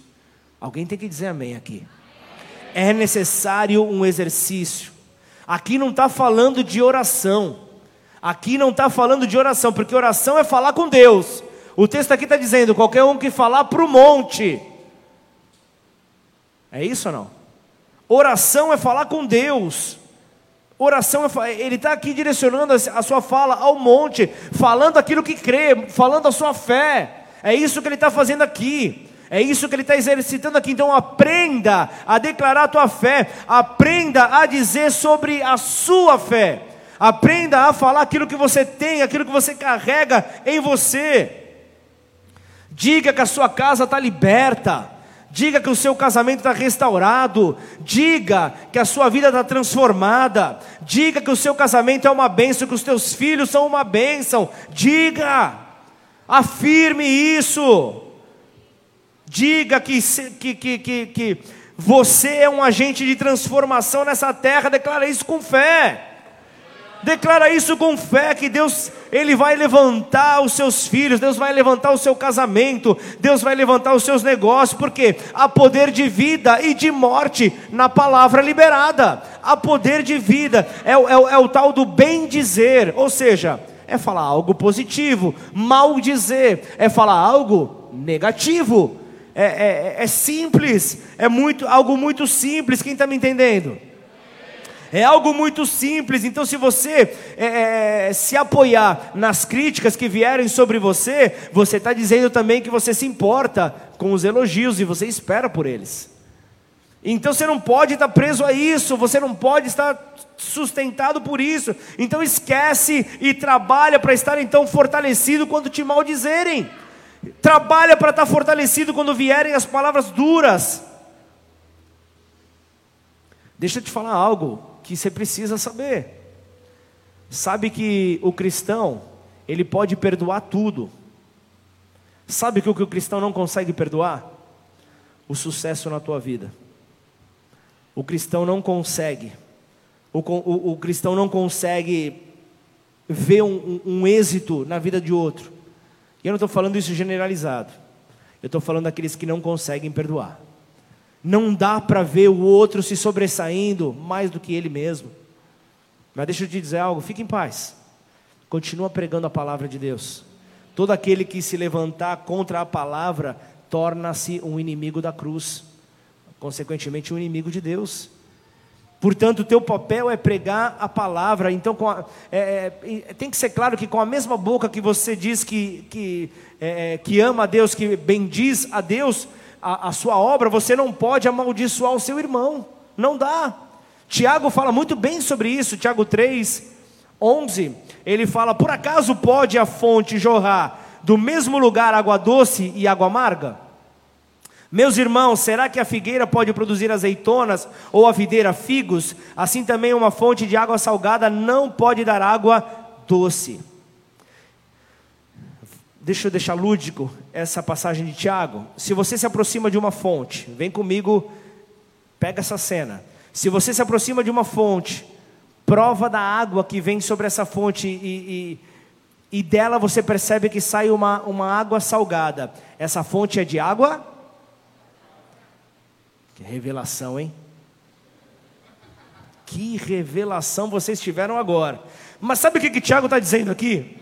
Alguém tem que dizer amém aqui. É necessário um exercício. Aqui não está falando de oração. Aqui não está falando de oração, porque oração é falar com Deus. O texto aqui está dizendo: qualquer um que falar para o monte. É isso ou não? Oração é falar com Deus. Oração é, ele está aqui direcionando a sua fala ao monte, falando aquilo que crê, falando a sua fé. É isso que ele está fazendo aqui. É isso que ele está exercitando aqui. Então aprenda a declarar a tua fé, aprenda a dizer sobre a sua fé, aprenda a falar aquilo que você tem, aquilo que você carrega em você. Diga que a sua casa está liberta. Diga que o seu casamento está restaurado. Diga que a sua vida está transformada. Diga que o seu casamento é uma bênção, que os teus filhos são uma bênção. Diga, afirme isso. Diga que, que, que, que, que você é um agente de transformação nessa terra. Declara isso com fé. Declara isso com fé que Deus, ele vai levantar os seus filhos, Deus vai levantar o seu casamento, Deus vai levantar os seus negócios, porque há poder de vida e de morte na palavra liberada. Há poder de vida, é, é, é o tal do bem dizer, ou seja, é falar algo positivo, mal dizer, é falar algo negativo. É, é, é simples, é muito algo muito simples. Quem está me entendendo? É algo muito simples. Então, se você é, é, se apoiar nas críticas que vierem sobre você, você está dizendo também que você se importa com os elogios e você espera por eles. Então você não pode estar preso a isso, você não pode estar sustentado por isso. Então esquece e trabalha para estar então fortalecido quando te maldizerem. Trabalha para estar fortalecido quando vierem as palavras duras. Deixa eu te falar algo que você precisa saber. Sabe que o cristão, ele pode perdoar tudo. Sabe que o que o cristão não consegue perdoar? O sucesso na tua vida. O cristão não consegue. O, o, o cristão não consegue ver um, um, um êxito na vida de outro. E eu não estou falando isso generalizado. Eu estou falando daqueles que não conseguem perdoar. Não dá para ver o outro se sobressaindo mais do que ele mesmo. Mas deixa eu te dizer algo, fique em paz. Continua pregando a palavra de Deus. Todo aquele que se levantar contra a palavra torna-se um inimigo da cruz, consequentemente um inimigo de Deus. Portanto, o teu papel é pregar a palavra. Então, a, é, é, tem que ser claro que com a mesma boca que você diz que, que, é, que ama a Deus, que bendiz a Deus, a, a sua obra, você não pode amaldiçoar o seu irmão. Não dá. Tiago fala muito bem sobre isso, Tiago 3, 11. Ele fala: Por acaso pode a fonte jorrar do mesmo lugar água doce e água amarga? Meus irmãos, será que a figueira pode produzir azeitonas ou a videira figos? Assim também uma fonte de água salgada não pode dar água doce. Deixa eu deixar lúdico essa passagem de Tiago. Se você se aproxima de uma fonte, vem comigo, pega essa cena. Se você se aproxima de uma fonte, prova da água que vem sobre essa fonte e, e, e dela você percebe que sai uma, uma água salgada. Essa fonte é de água? Que revelação, hein? Que revelação vocês tiveram agora. Mas sabe o que, que Tiago está dizendo aqui?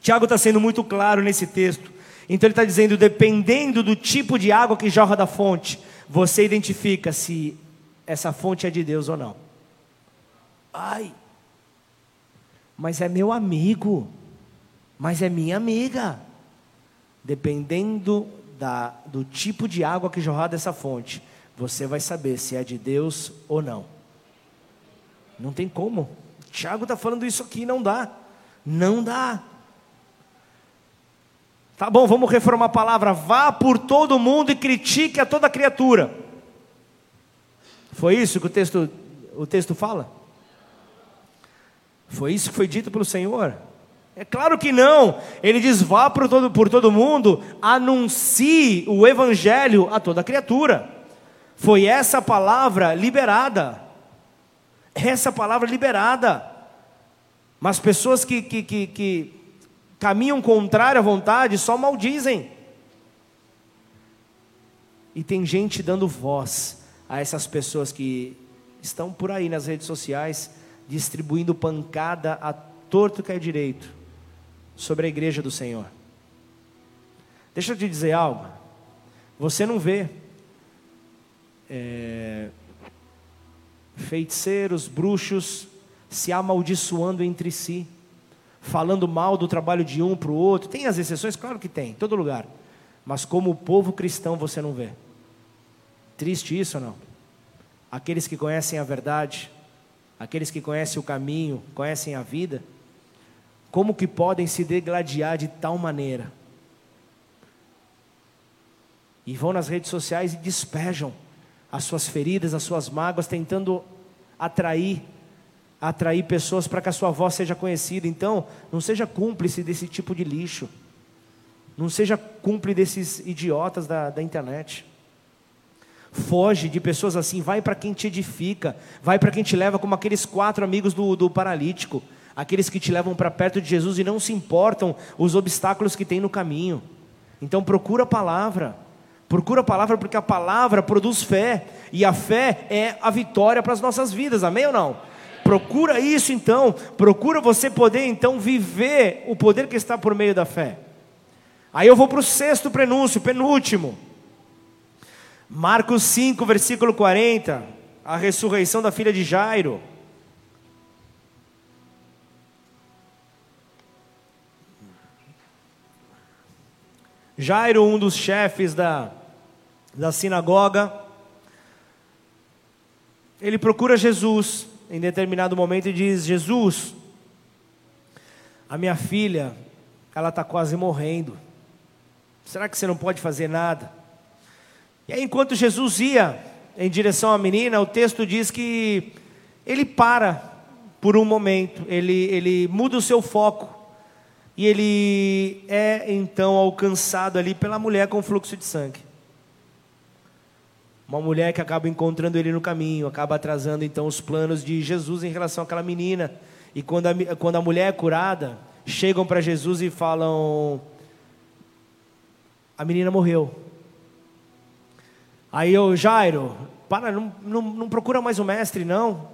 Tiago está sendo muito claro nesse texto. Então ele está dizendo: dependendo do tipo de água que jorra da fonte, você identifica se essa fonte é de Deus ou não. Ai, mas é meu amigo, mas é minha amiga. Dependendo da, do tipo de água que jorrar dessa fonte, você vai saber se é de Deus ou não. Não tem como. Tiago está falando isso aqui, não dá. Não dá. Tá bom, vamos reformar a palavra. Vá por todo mundo e critique a toda criatura. Foi isso que o texto, o texto fala? Foi isso que foi dito pelo Senhor? É claro que não. Ele diz: vá por todo, por todo mundo, anuncie o evangelho a toda criatura. Foi essa palavra liberada. Essa palavra liberada. Mas pessoas que, que, que, que caminham contrário à vontade só maldizem. E tem gente dando voz a essas pessoas que estão por aí nas redes sociais distribuindo pancada a torto que é direito sobre a igreja do Senhor. Deixa eu te dizer algo. Você não vê é, feiticeiros, bruxos se amaldiçoando entre si, falando mal do trabalho de um para o outro. Tem as exceções? Claro que tem, em todo lugar. Mas como povo cristão você não vê. Triste isso ou não? Aqueles que conhecem a verdade, aqueles que conhecem o caminho, conhecem a vida, como que podem se degladiar de tal maneira? E vão nas redes sociais e despejam as suas feridas, as suas mágoas, tentando atrair atrair pessoas para que a sua voz seja conhecida. Então, não seja cúmplice desse tipo de lixo. Não seja cúmplice desses idiotas da, da internet. Foge de pessoas assim, vai para quem te edifica, vai para quem te leva, como aqueles quatro amigos do, do paralítico, aqueles que te levam para perto de Jesus e não se importam os obstáculos que tem no caminho. Então procura a palavra, procura a palavra porque a palavra produz fé, e a fé é a vitória para as nossas vidas, amém ou não? Procura isso então, procura você poder então viver o poder que está por meio da fé. Aí eu vou para o sexto prenúncio, penúltimo. Marcos 5, versículo 40, a ressurreição da filha de Jairo. Jairo, um dos chefes da, da sinagoga, ele procura Jesus em determinado momento e diz: Jesus, a minha filha, ela está quase morrendo. Será que você não pode fazer nada? E aí, enquanto Jesus ia em direção à menina, o texto diz que ele para por um momento, ele, ele muda o seu foco, e ele é então alcançado ali pela mulher com fluxo de sangue. Uma mulher que acaba encontrando ele no caminho, acaba atrasando então os planos de Jesus em relação àquela menina. E quando a, quando a mulher é curada, chegam para Jesus e falam: A menina morreu. Aí eu, Jairo, para, não, não, não procura mais o mestre, não.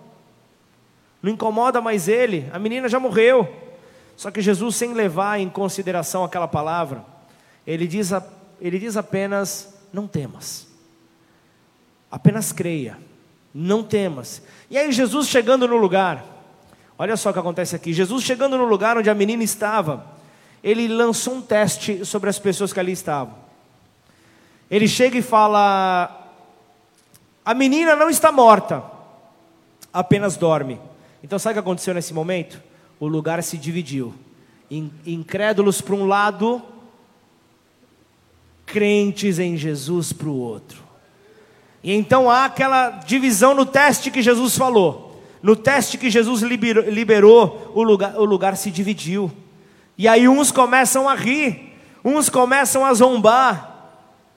Não incomoda mais ele, a menina já morreu. Só que Jesus, sem levar em consideração aquela palavra, ele diz, ele diz apenas: Não temas, apenas creia, não temas. E aí, Jesus chegando no lugar, olha só o que acontece aqui: Jesus chegando no lugar onde a menina estava, ele lançou um teste sobre as pessoas que ali estavam. Ele chega e fala: A menina não está morta, apenas dorme. Então, sabe o que aconteceu nesse momento? O lugar se dividiu. Incrédulos para um lado, crentes em Jesus para o outro. E então há aquela divisão no teste que Jesus falou. No teste que Jesus liberou, liberou o, lugar, o lugar se dividiu. E aí uns começam a rir, uns começam a zombar,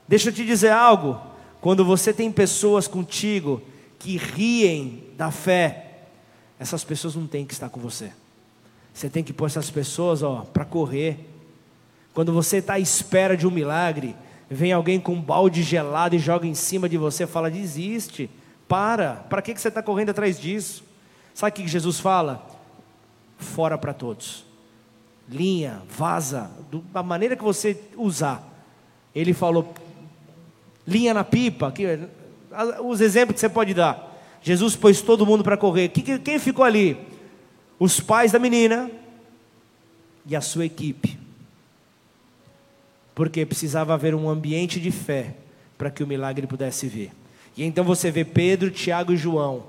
Deixa eu te dizer algo: quando você tem pessoas contigo que riem da fé, essas pessoas não têm que estar com você. Você tem que pôr essas pessoas para correr. Quando você está à espera de um milagre, vem alguém com um balde gelado e joga em cima de você, fala: desiste, para, para que, que você está correndo atrás disso? Sabe o que Jesus fala? Fora para todos, linha, vaza, da maneira que você usar. Ele falou: linha na pipa, que, os exemplos que você pode dar. Jesus pôs todo mundo para correr. Quem ficou ali? Os pais da menina e a sua equipe. Porque precisava haver um ambiente de fé para que o milagre pudesse vir. E então você vê Pedro, Tiago e João.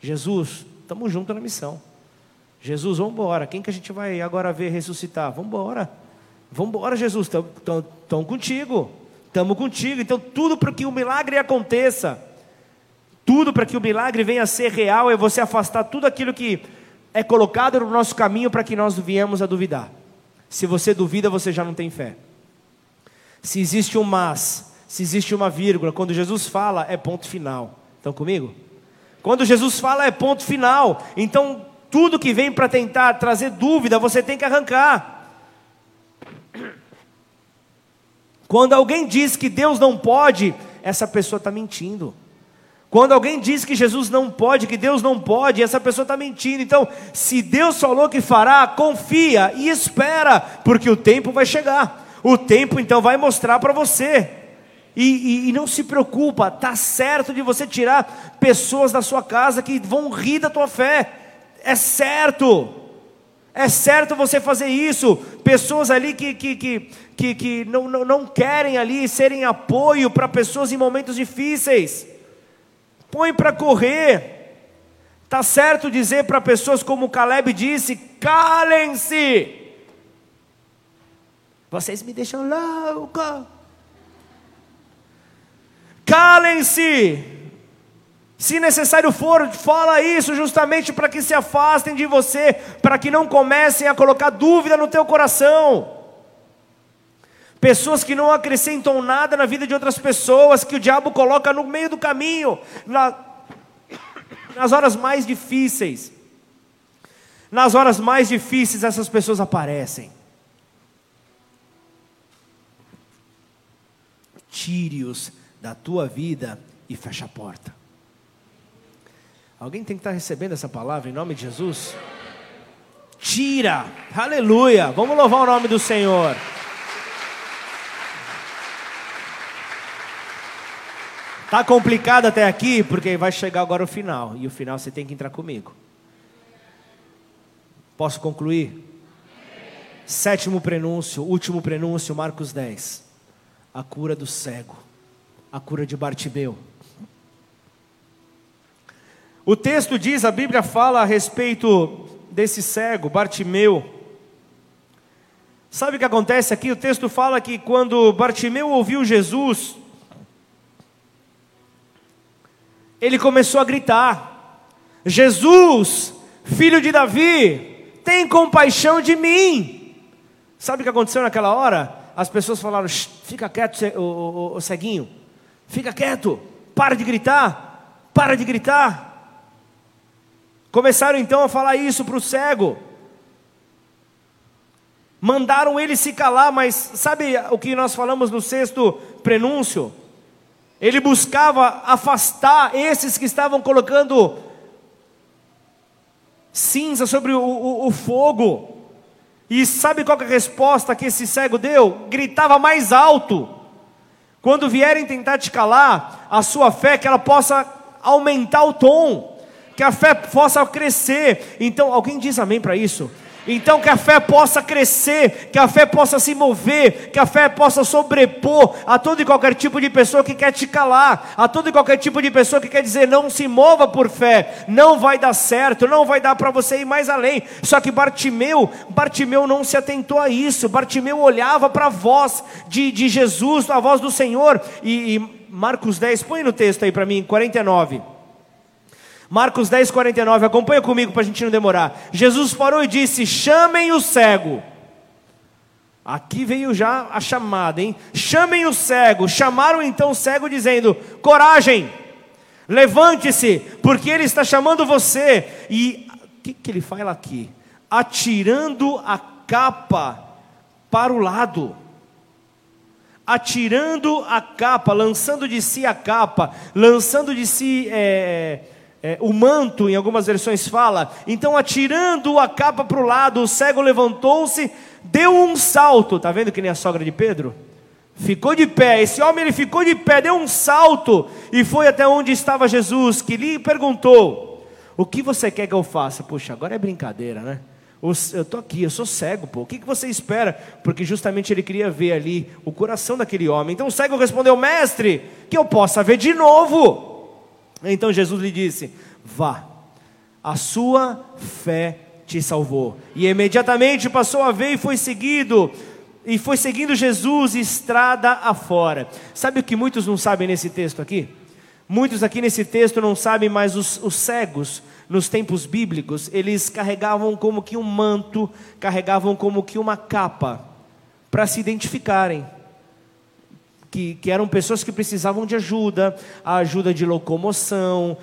Jesus, estamos juntos na missão. Jesus, vamos embora. Quem que a gente vai agora ver ressuscitar? Vamos embora. Vamos embora, Jesus. Estão contigo. Estamos contigo. Então, tudo para que o milagre aconteça, tudo para que o milagre venha a ser real, é você afastar tudo aquilo que é colocado no nosso caminho para que nós viemos a duvidar. Se você duvida, você já não tem fé. Se existe um mas, se existe uma vírgula, quando Jesus fala, é ponto final. Estão comigo? Quando Jesus fala, é ponto final. Então, tudo que vem para tentar trazer dúvida, você tem que arrancar. Quando alguém diz que Deus não pode, essa pessoa está mentindo. Quando alguém diz que Jesus não pode, que Deus não pode, essa pessoa está mentindo. Então, se Deus falou que fará, confia e espera, porque o tempo vai chegar. O tempo então vai mostrar para você. E, e, e, não se preocupa, tá certo de você tirar pessoas da sua casa que vão rir da tua fé. É certo. É certo você fazer isso. Pessoas ali que, que, que, que, que não, não, não querem ali serem apoio para pessoas em momentos difíceis põe para correr. Tá certo dizer para pessoas como Caleb disse: calem-se. Vocês me deixam louco. Calem-se. Se necessário for, fala isso justamente para que se afastem de você, para que não comecem a colocar dúvida no teu coração. Pessoas que não acrescentam nada na vida de outras pessoas, que o diabo coloca no meio do caminho, na, nas horas mais difíceis. Nas horas mais difíceis, essas pessoas aparecem. Tire-os da tua vida e feche a porta. Alguém tem que estar recebendo essa palavra em nome de Jesus? Tira, aleluia. Vamos louvar o nome do Senhor. Tá complicado até aqui, porque vai chegar agora o final. E o final você tem que entrar comigo. Posso concluir? Sétimo prenúncio, último prenúncio, Marcos 10. A cura do cego. A cura de Bartimeu. O texto diz, a Bíblia fala a respeito desse cego, Bartimeu. Sabe o que acontece aqui? O texto fala que quando Bartimeu ouviu Jesus, ele começou a gritar: Jesus, filho de Davi, tem compaixão de mim. Sabe o que aconteceu naquela hora? As pessoas falaram: fica quieto, o, ceguinho, fica quieto, para de gritar, para de gritar. Começaram então a falar isso para o cego. Mandaram ele se calar, mas sabe o que nós falamos no sexto prenúncio? Ele buscava afastar esses que estavam colocando cinza sobre o, o, o fogo. E sabe qual é a resposta que esse cego deu? Gritava mais alto. Quando vierem tentar te calar, a sua fé que ela possa aumentar o tom, que a fé possa crescer. Então, alguém diz amém para isso? Então que a fé possa crescer, que a fé possa se mover, que a fé possa sobrepor a todo e qualquer tipo de pessoa que quer te calar, a todo e qualquer tipo de pessoa que quer dizer não se mova por fé, não vai dar certo, não vai dar para você ir mais além. Só que Bartimeu, Bartimeu não se atentou a isso. Bartimeu olhava para a voz de, de Jesus, a voz do Senhor. E, e Marcos 10, põe no texto aí para mim, 49. Marcos 10, 49, acompanha comigo para a gente não demorar. Jesus parou e disse: chamem o cego. Aqui veio já a chamada, hein? Chamem o cego. Chamaram então o cego, dizendo: Coragem, levante-se, porque ele está chamando você. E o que, que ele fala aqui? Atirando a capa para o lado atirando a capa, lançando de si a capa, lançando de si é, é, o manto, em algumas versões fala. Então, atirando a capa para o lado, o cego levantou-se, deu um salto. Está vendo que nem a sogra de Pedro? Ficou de pé. Esse homem ele ficou de pé, deu um salto e foi até onde estava Jesus, que lhe perguntou: O que você quer que eu faça? Puxa, agora é brincadeira, né? Eu estou aqui, eu sou cego, pô. O que, que você espera? Porque justamente ele queria ver ali o coração daquele homem. Então o cego respondeu: Mestre, que eu possa ver de novo. Então Jesus lhe disse: Vá, a sua fé te salvou. E imediatamente passou a ver e foi seguido, e foi seguindo Jesus estrada afora. Sabe o que muitos não sabem nesse texto aqui? Muitos aqui nesse texto não sabem, mas os, os cegos, nos tempos bíblicos, eles carregavam como que um manto, carregavam como que uma capa, para se identificarem que, que eram pessoas que precisavam de ajuda, a ajuda de locomoção.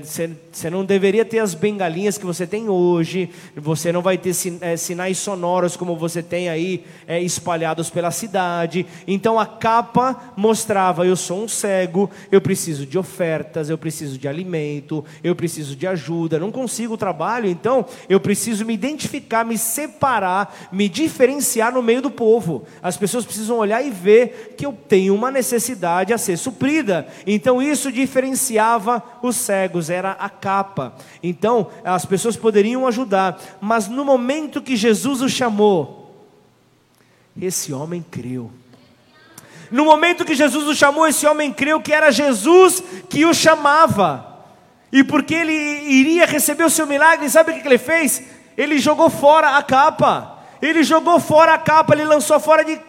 Você é, não deveria ter as bengalinhas que você tem hoje, você não vai ter sin, é, sinais sonoros como você tem aí é, espalhados pela cidade. Então a capa mostrava: eu sou um cego, eu preciso de ofertas, eu preciso de alimento, eu preciso de ajuda, não consigo trabalho, então eu preciso me identificar, me separar, me diferenciar no meio do povo. As pessoas precisam olhar e ver que eu tenho uma necessidade a ser suprida. Então isso diferenciava os cegos, era a capa. Então as pessoas poderiam ajudar, mas no momento que Jesus o chamou, esse homem creu. No momento que Jesus o chamou, esse homem creu que era Jesus que o chamava. E porque ele iria receber o seu milagre, sabe o que ele fez? Ele jogou fora a capa. Ele jogou fora a capa, ele lançou fora de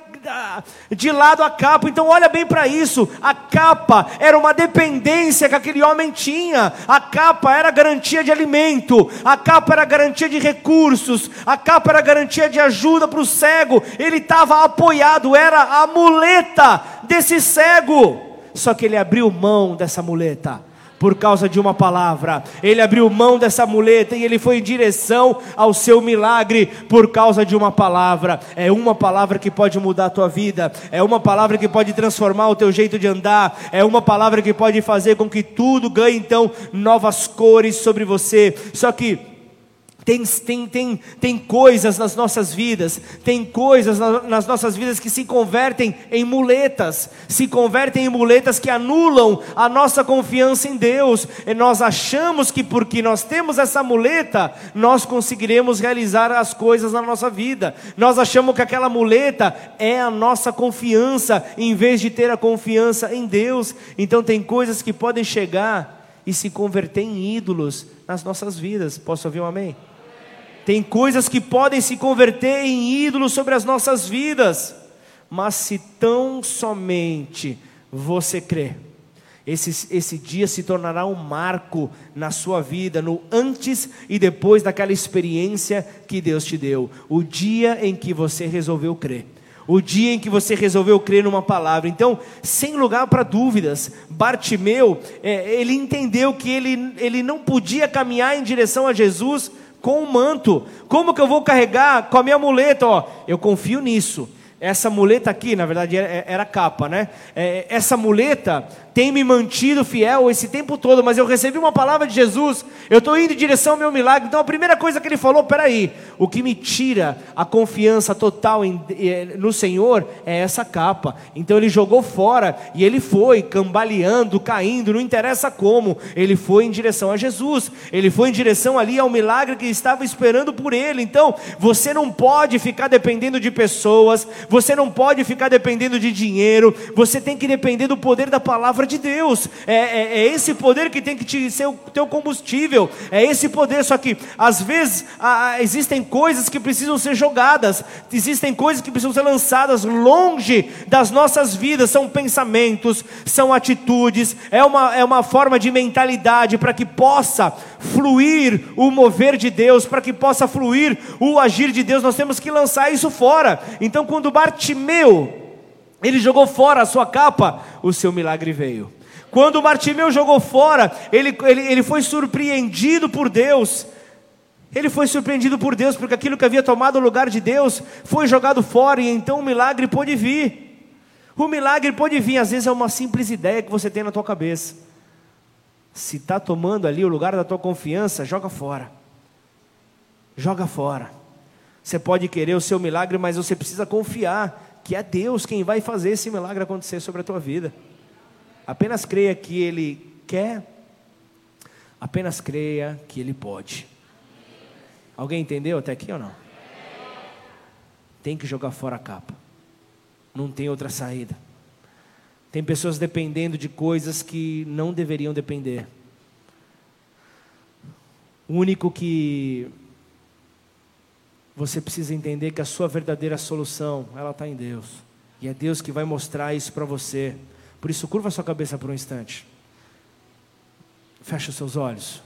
de lado a capa. Então olha bem para isso. A capa era uma dependência que aquele homem tinha. A capa era garantia de alimento. A capa era garantia de recursos. A capa era garantia de ajuda para o cego. Ele estava apoiado, era a muleta desse cego. Só que ele abriu mão dessa muleta por causa de uma palavra. Ele abriu mão dessa muleta e ele foi em direção ao seu milagre por causa de uma palavra. É uma palavra que pode mudar a tua vida, é uma palavra que pode transformar o teu jeito de andar, é uma palavra que pode fazer com que tudo ganhe então novas cores sobre você. Só que tem, tem, tem, tem coisas nas nossas vidas, tem coisas na, nas nossas vidas que se convertem em muletas, se convertem em muletas que anulam a nossa confiança em Deus. E nós achamos que porque nós temos essa muleta, nós conseguiremos realizar as coisas na nossa vida. Nós achamos que aquela muleta é a nossa confiança, em vez de ter a confiança em Deus. Então tem coisas que podem chegar e se converter em ídolos nas nossas vidas. Posso ouvir um amém? Tem coisas que podem se converter em ídolos sobre as nossas vidas, mas se tão somente você crer, esse, esse dia se tornará um marco na sua vida, no antes e depois daquela experiência que Deus te deu. O dia em que você resolveu crer. O dia em que você resolveu crer numa palavra. Então, sem lugar para dúvidas, Bartimeu, é, ele entendeu que ele, ele não podia caminhar em direção a Jesus com o manto. Como que eu vou carregar com a minha muleta? Ó, eu confio nisso. Essa muleta aqui, na verdade, era, era capa, né? É, essa muleta tem me mantido fiel esse tempo todo, mas eu recebi uma palavra de Jesus, eu estou indo em direção ao meu milagre. Então a primeira coisa que ele falou, peraí, o que me tira a confiança total em, no Senhor é essa capa. Então ele jogou fora e ele foi cambaleando, caindo, não interessa como, ele foi em direção a Jesus, ele foi em direção ali ao milagre que estava esperando por ele. Então você não pode ficar dependendo de pessoas, você não pode ficar dependendo de dinheiro, você tem que depender do poder da palavra de Deus. É, é, é, esse poder que tem que te, ser o teu combustível. É esse poder. Só que às vezes a, existem coisas que precisam ser jogadas, existem coisas que precisam ser lançadas longe das nossas vidas. São pensamentos, são atitudes, é uma, é uma forma de mentalidade para que possa fluir o mover de Deus, para que possa fluir o agir de Deus. Nós temos que lançar isso fora. Então, quando Bartimeu ele jogou fora a sua capa, o seu milagre veio. Quando Bartimeu jogou fora, ele, ele, ele foi surpreendido por Deus. Ele foi surpreendido por Deus, porque aquilo que havia tomado o lugar de Deus foi jogado fora, e então o milagre pôde vir. O milagre pode vir, às vezes é uma simples ideia que você tem na tua cabeça. Se está tomando ali o lugar da tua confiança, joga fora. Joga fora. Você pode querer o seu milagre, mas você precisa confiar que é Deus quem vai fazer esse milagre acontecer sobre a tua vida. Apenas creia que Ele quer, apenas creia que Ele pode. Alguém entendeu até aqui ou não? Tem que jogar fora a capa, não tem outra saída. Tem pessoas dependendo de coisas que não deveriam depender. O único que você precisa entender que a sua verdadeira solução, ela está em Deus. E é Deus que vai mostrar isso para você. Por isso, curva sua cabeça por um instante. Feche os seus olhos.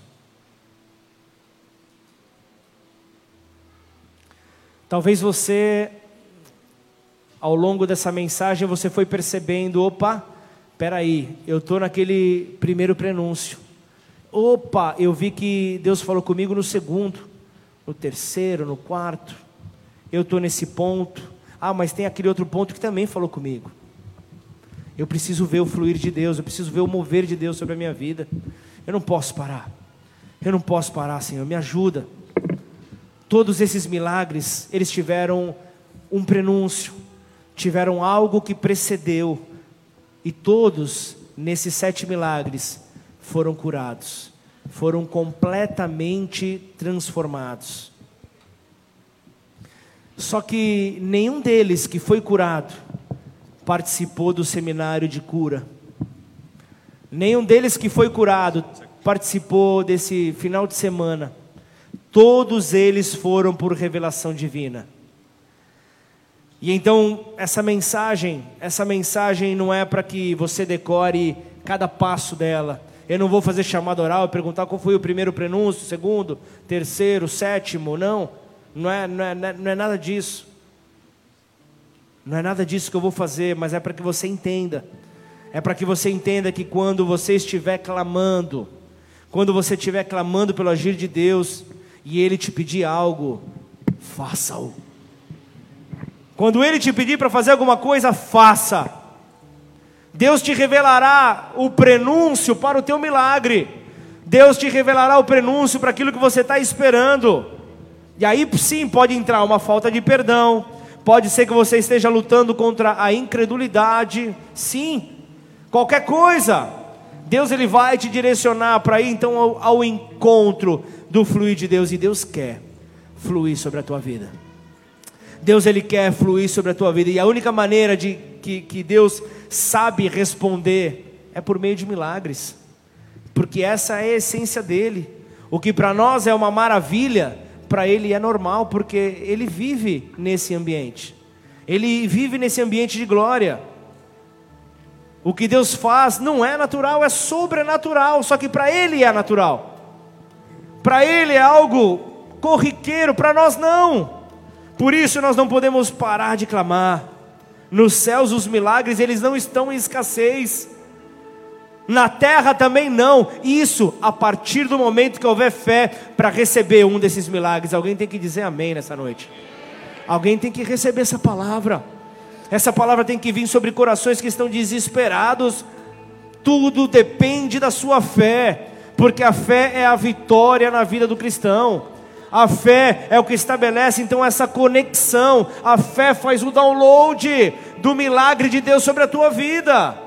Talvez você ao longo dessa mensagem você foi percebendo, opa, peraí, eu estou naquele primeiro prenúncio. Opa, eu vi que Deus falou comigo no segundo, no terceiro, no quarto. Eu estou nesse ponto. Ah, mas tem aquele outro ponto que também falou comigo. Eu preciso ver o fluir de Deus, eu preciso ver o mover de Deus sobre a minha vida. Eu não posso parar. Eu não posso parar, Senhor, me ajuda. Todos esses milagres, eles tiveram um prenúncio, tiveram algo que precedeu, e todos, nesses sete milagres, foram curados, foram completamente transformados. Só que nenhum deles que foi curado participou do seminário de cura. Nenhum deles que foi curado participou desse final de semana. Todos eles foram por revelação divina. E então, essa mensagem, essa mensagem não é para que você decore cada passo dela. Eu não vou fazer chamada oral e perguntar qual foi o primeiro prenúncio, segundo, terceiro, sétimo, não. Não é, não é, não é nada disso. Não é nada disso que eu vou fazer, mas é para que você entenda. É para que você entenda que quando você estiver clamando, quando você estiver clamando pelo agir de Deus e Ele te pedir algo, faça-o. Quando Ele te pedir para fazer alguma coisa, faça. Deus te revelará o prenúncio para o teu milagre. Deus te revelará o prenúncio para aquilo que você está esperando. E aí sim pode entrar uma falta de perdão, Pode ser que você esteja lutando contra a incredulidade, sim, qualquer coisa. Deus ele vai te direcionar para ir então ao, ao, encontro do fluir de Deus e Deus quer fluir sobre a tua vida. Deus ele quer fluir sobre a tua vida e a única maneira de que, que Deus sabe responder é por meio de milagres, porque essa é a essência dele. O que para nós é uma maravilha, para ele é normal, porque ele vive nesse ambiente. Ele vive nesse ambiente de glória. O que Deus faz não é natural, é sobrenatural, só que para ele é natural. Para ele é algo corriqueiro, para nós não. Por isso nós não podemos parar de clamar. Nos céus os milagres, eles não estão em escassez na terra também não. Isso a partir do momento que houver fé para receber um desses milagres. Alguém tem que dizer amém nessa noite. Alguém tem que receber essa palavra. Essa palavra tem que vir sobre corações que estão desesperados. Tudo depende da sua fé, porque a fé é a vitória na vida do cristão. A fé é o que estabelece então essa conexão. A fé faz o download do milagre de Deus sobre a tua vida.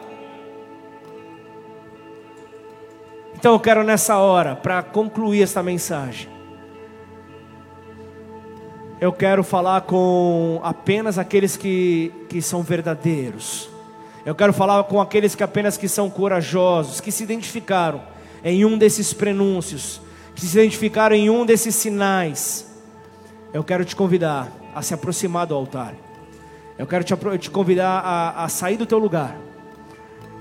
Então eu quero nessa hora, para concluir essa mensagem, eu quero falar com apenas aqueles que, que são verdadeiros. Eu quero falar com aqueles que apenas que são corajosos, que se identificaram em um desses prenúncios, que se identificaram em um desses sinais. Eu quero te convidar a se aproximar do altar. Eu quero te, te convidar a, a sair do teu lugar,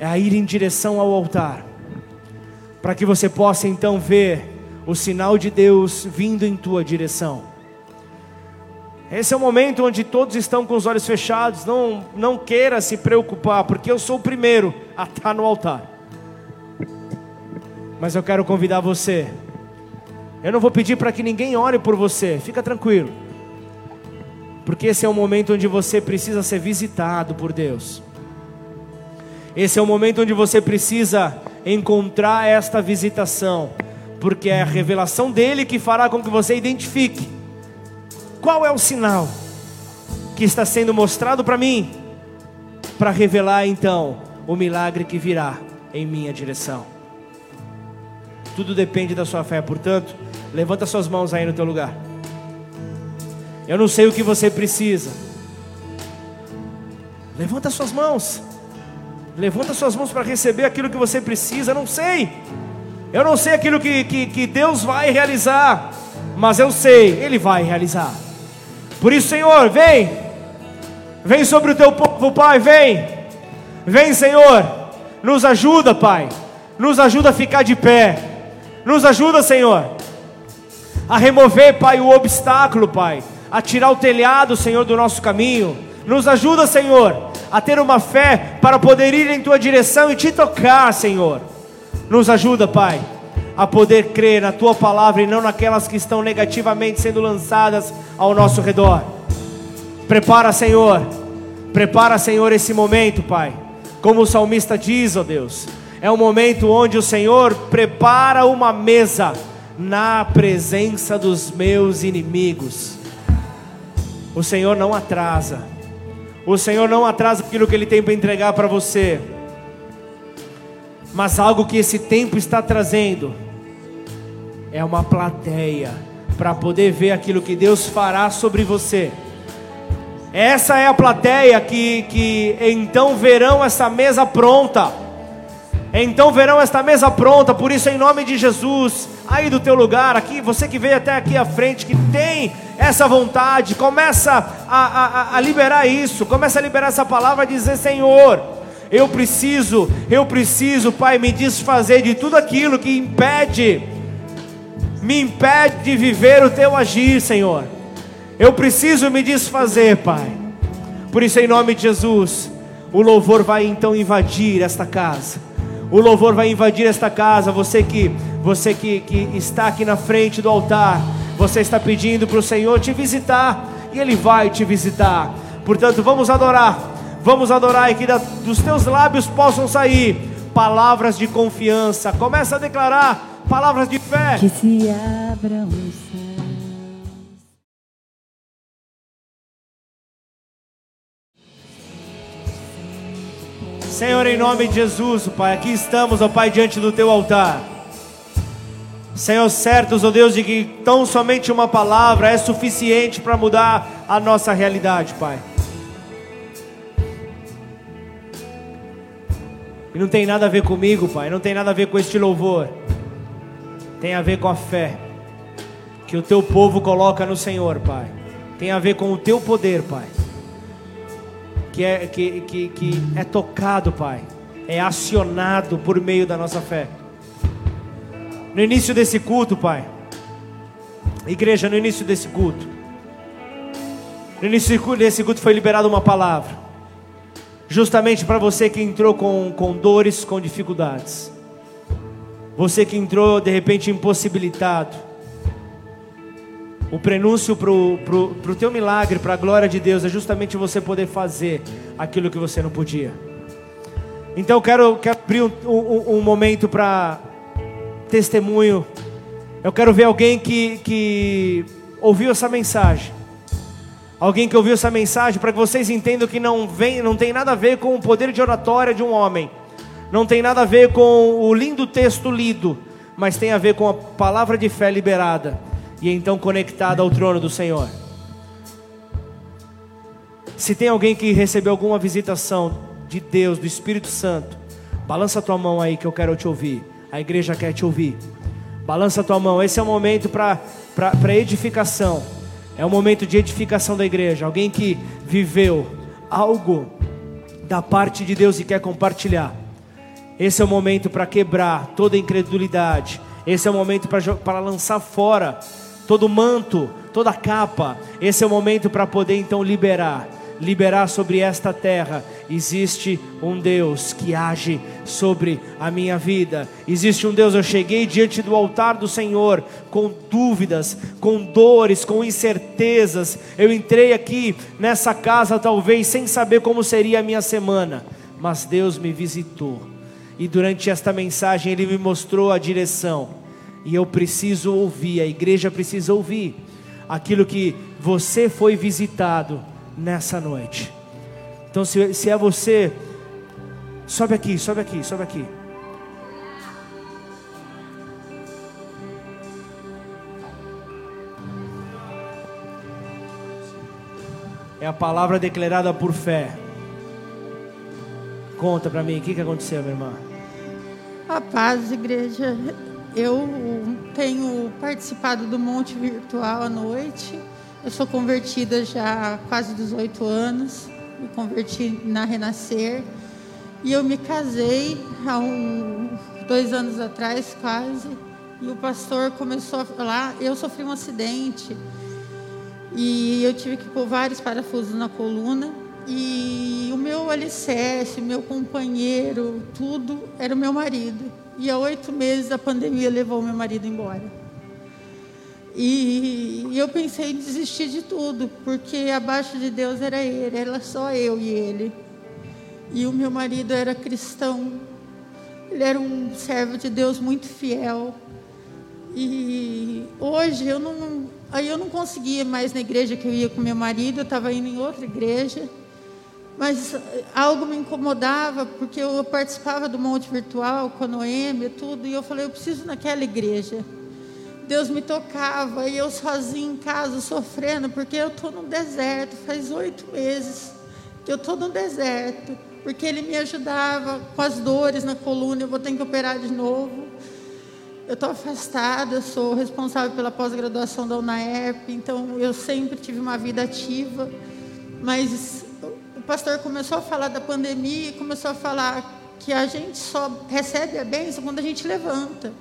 a ir em direção ao altar para que você possa então ver o sinal de Deus vindo em tua direção. Esse é o momento onde todos estão com os olhos fechados. Não, não queira se preocupar, porque eu sou o primeiro a estar no altar. Mas eu quero convidar você. Eu não vou pedir para que ninguém ore por você, fica tranquilo. Porque esse é o momento onde você precisa ser visitado por Deus. Esse é o momento onde você precisa encontrar esta visitação, porque é a revelação dele que fará com que você identifique qual é o sinal que está sendo mostrado para mim, para revelar então o milagre que virá em minha direção. Tudo depende da sua fé, portanto, levanta suas mãos aí no teu lugar. Eu não sei o que você precisa. Levanta suas mãos. Levanta suas mãos para receber aquilo que você precisa. Não sei. Eu não sei aquilo que, que, que Deus vai realizar. Mas eu sei, Ele vai realizar. Por isso, Senhor, vem. Vem sobre o teu povo, Pai. Vem. Vem, Senhor. Nos ajuda, Pai. Nos ajuda a ficar de pé. Nos ajuda, Senhor. A remover, Pai, o obstáculo, Pai. A tirar o telhado, Senhor, do nosso caminho Nos ajuda, Senhor, a ter uma fé para poder ir em tua direção e te tocar, Senhor. Nos ajuda, Pai, a poder crer na tua palavra e não naquelas que estão negativamente sendo lançadas ao nosso redor. Prepara, Senhor, prepara, Senhor, esse momento, Pai. Como o salmista diz, ó Deus, é um momento onde o Senhor prepara uma mesa na presença dos meus inimigos. O Senhor não atrasa. O Senhor não atrasa aquilo que Ele tem para entregar para você. Mas algo que esse tempo está trazendo é uma plateia para poder ver aquilo que Deus fará sobre você. Essa é a plateia que, que então verão essa mesa pronta. Então verão esta mesa pronta, por isso, em nome de Jesus, aí do teu lugar, aqui, você que veio até aqui à frente, que tem essa vontade, começa a, a, a liberar isso, começa a liberar essa palavra, dizer: Senhor, eu preciso, eu preciso, Pai, me desfazer de tudo aquilo que impede, me impede de viver o teu agir, Senhor. Eu preciso me desfazer, Pai. Por isso, em nome de Jesus, o louvor vai então invadir esta casa o louvor vai invadir esta casa. Você que, você que, que está aqui na frente do altar, você está pedindo para o Senhor te visitar e Ele vai te visitar. Portanto, vamos adorar, vamos adorar e que dos teus lábios possam sair palavras de confiança. Começa a declarar palavras de fé. Que se abram os Senhor, em nome de Jesus, Pai, aqui estamos, ó Pai, diante do teu altar. Senhor, certos, ó Deus, de que tão somente uma palavra é suficiente para mudar a nossa realidade, Pai. E não tem nada a ver comigo, Pai, não tem nada a ver com este louvor. Tem a ver com a fé que o teu povo coloca no Senhor, Pai. Tem a ver com o teu poder, Pai que é, que, que, que é tocado, Pai, é acionado por meio da nossa fé. No início desse culto, Pai, igreja, no início desse culto, no início desse culto foi liberada uma palavra, justamente para você que entrou com, com dores, com dificuldades, você que entrou de repente impossibilitado, o prenúncio para o teu milagre, para a glória de Deus, é justamente você poder fazer aquilo que você não podia. Então eu quero, quero abrir um, um, um momento para testemunho. Eu quero ver alguém que, que ouviu essa mensagem. Alguém que ouviu essa mensagem para que vocês entendam que não, vem, não tem nada a ver com o poder de oratória de um homem. Não tem nada a ver com o lindo texto lido, mas tem a ver com a palavra de fé liberada e então conectada ao trono do Senhor. Se tem alguém que recebeu alguma visitação de Deus, do Espírito Santo, balança tua mão aí que eu quero te ouvir. A igreja quer te ouvir. Balança tua mão. Esse é o momento para edificação. É o momento de edificação da igreja. Alguém que viveu algo da parte de Deus e quer compartilhar. Esse é o momento para quebrar toda incredulidade. Esse é o momento para lançar fora todo manto, toda capa. Esse é o momento para poder então liberar, liberar sobre esta terra. Existe um Deus que age sobre a minha vida. Existe um Deus. Eu cheguei diante do altar do Senhor com dúvidas, com dores, com incertezas. Eu entrei aqui nessa casa talvez sem saber como seria a minha semana, mas Deus me visitou. E durante esta mensagem ele me mostrou a direção e eu preciso ouvir, a igreja precisa ouvir aquilo que você foi visitado nessa noite. Então, se, se é você, sobe aqui, sobe aqui, sobe aqui. É a palavra declarada por fé. Conta para mim, o que, que aconteceu, minha irmã? A paz, igreja. Eu tenho participado do Monte Virtual à noite. Eu sou convertida já há quase 18 anos. Me converti na Renascer. E eu me casei há um, dois anos atrás, quase. E o pastor começou a falar. Eu sofri um acidente. E eu tive que pôr vários parafusos na coluna. E o meu alicerce, meu companheiro, tudo era o meu marido. E há oito meses a pandemia levou meu marido embora. E, e eu pensei em desistir de tudo, porque abaixo de Deus era ele, era só eu e ele. E o meu marido era cristão, ele era um servo de Deus muito fiel. E hoje eu não, aí eu não conseguia mais na igreja que eu ia com meu marido, eu estava indo em outra igreja. Mas algo me incomodava, porque eu participava do monte virtual com a Noemi tudo, e eu falei, eu preciso naquela igreja. Deus me tocava, e eu sozinha em casa, sofrendo, porque eu estou no deserto, faz oito meses que eu estou no deserto, porque Ele me ajudava com as dores na coluna, eu vou ter que operar de novo. Eu estou afastada, sou responsável pela pós-graduação da UNAERP, então eu sempre tive uma vida ativa, mas pastor começou a falar da pandemia e começou a falar que a gente só recebe a bênção quando a gente levanta.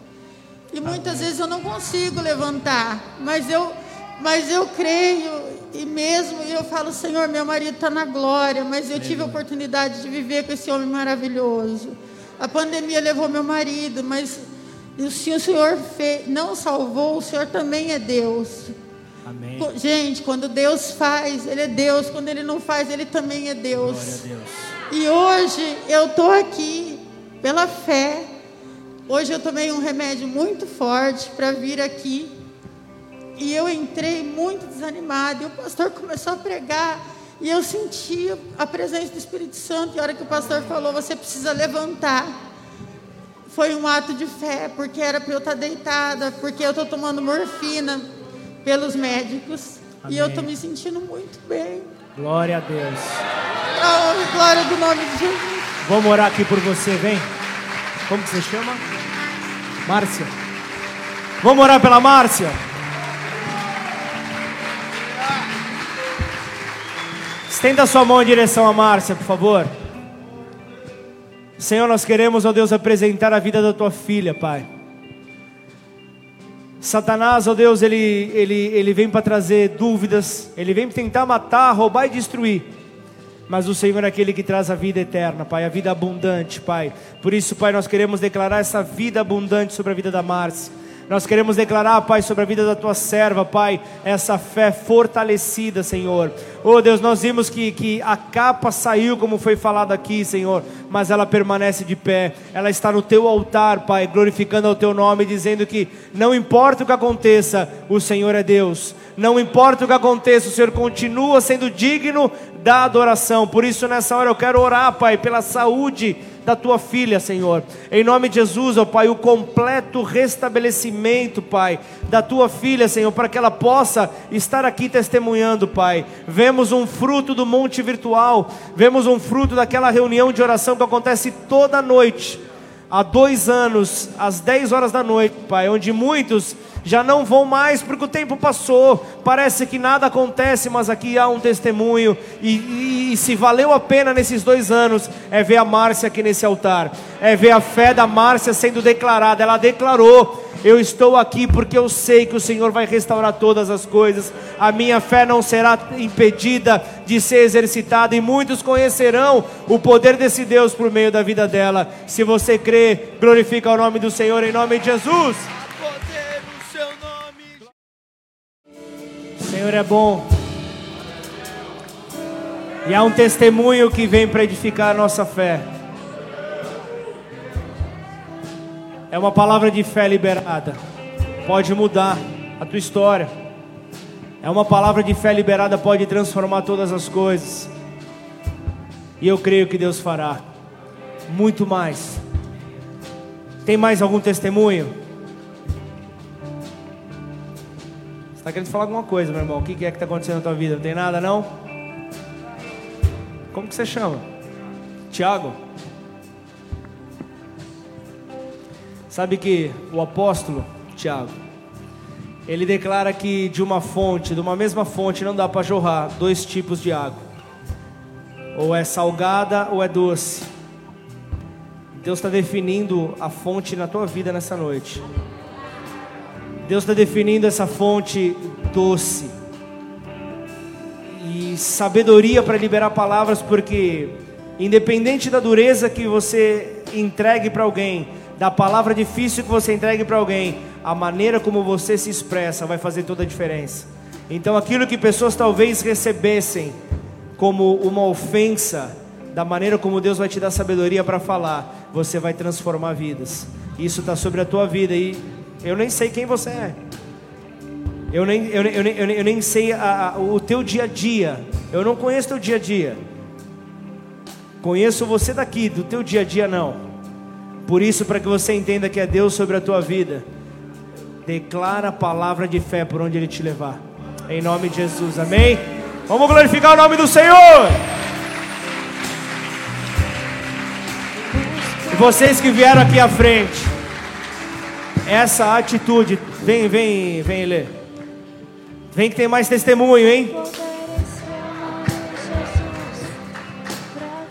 E muitas vezes eu não consigo levantar, mas eu, mas eu creio e mesmo eu falo, Senhor, meu marido está na glória, mas eu tive a oportunidade de viver com esse homem maravilhoso. A pandemia levou meu marido, mas se o Senhor fez, não salvou, o Senhor também é Deus. Amém. Gente, quando Deus faz, Ele é Deus. Quando Ele não faz, Ele também é Deus. Deus. E hoje eu estou aqui pela fé. Hoje eu tomei um remédio muito forte para vir aqui. E eu entrei muito desanimada. E o pastor começou a pregar. E eu senti a presença do Espírito Santo. E a hora que o pastor falou, você precisa levantar foi um ato de fé, porque era para eu estar deitada, porque eu estou tomando morfina pelos médicos Amém. e eu estou me sentindo muito bem. Glória a Deus. Oh, glória do nome de Jesus. Vamos orar aqui por você, vem. Como que você chama? Márcia. Vamos orar pela Márcia. Estenda sua mão em direção a Márcia, por favor. Senhor, nós queremos, ó Deus, apresentar a vida da tua filha, Pai. Satanás, ó Deus, ele, ele, ele vem para trazer dúvidas, ele vem tentar matar, roubar e destruir. Mas o Senhor é aquele que traz a vida eterna, Pai, a vida abundante, Pai. Por isso, Pai, nós queremos declarar essa vida abundante sobre a vida da Márcia. Nós queremos declarar, Pai, sobre a vida da tua serva, Pai, essa fé fortalecida, Senhor. Oh Deus, nós vimos que, que a capa saiu, como foi falado aqui, Senhor, mas ela permanece de pé. Ela está no teu altar, Pai, glorificando o teu nome, dizendo que não importa o que aconteça, o Senhor é Deus. Não importa o que aconteça, o Senhor continua sendo digno da adoração. Por isso, nessa hora, eu quero orar, Pai, pela saúde da tua filha, Senhor. Em nome de Jesus, ó Pai, o completo restabelecimento, Pai, da tua filha, Senhor, para que ela possa estar aqui testemunhando, Pai. Vemos um fruto do monte virtual, vemos um fruto daquela reunião de oração que acontece toda noite. Há dois anos, às 10 horas da noite, Pai, onde muitos já não vão mais porque o tempo passou. Parece que nada acontece, mas aqui há um testemunho. E, e, e, se valeu a pena nesses dois anos, é ver a Márcia aqui nesse altar, é ver a fé da Márcia sendo declarada. Ela declarou: Eu estou aqui porque eu sei que o Senhor vai restaurar todas as coisas. A minha fé não será impedida de ser exercitada, e muitos conhecerão o poder desse Deus por meio da vida dela. Se você crê, glorifica o nome do Senhor em nome de Jesus. Senhor é bom. E há um testemunho que vem para edificar a nossa fé. É uma palavra de fé liberada. Pode mudar a tua história. É uma palavra de fé liberada, pode transformar todas as coisas. E eu creio que Deus fará muito mais. Tem mais algum testemunho? Está querendo falar alguma coisa, meu irmão? O que é que está acontecendo na tua vida? Não tem nada, não? Como que você chama? Tiago? Sabe que o apóstolo Tiago, ele declara que de uma fonte, de uma mesma fonte, não dá para jorrar dois tipos de água. Ou é salgada ou é doce. Deus está definindo a fonte na tua vida nessa noite. Deus está definindo essa fonte doce. e sabedoria para liberar palavras, porque independente da dureza que você entregue para alguém, da palavra difícil que você entregue para alguém, a maneira como você se expressa vai fazer toda a diferença. Então, aquilo que pessoas talvez recebessem como uma ofensa, da maneira como Deus vai te dar sabedoria para falar, você vai transformar vidas. Isso está sobre a tua vida e eu nem sei quem você é. Eu nem, eu, eu, eu, eu nem sei a, a, o teu dia a dia. Eu não conheço teu dia a dia. Conheço você daqui, do teu dia a dia não. Por isso, para que você entenda que é Deus sobre a tua vida, declara a palavra de fé por onde Ele te levar. Em nome de Jesus, amém? Vamos glorificar o nome do Senhor. E vocês que vieram aqui à frente, essa atitude, vem, vem, vem ler. Vem que tem mais testemunho, hein?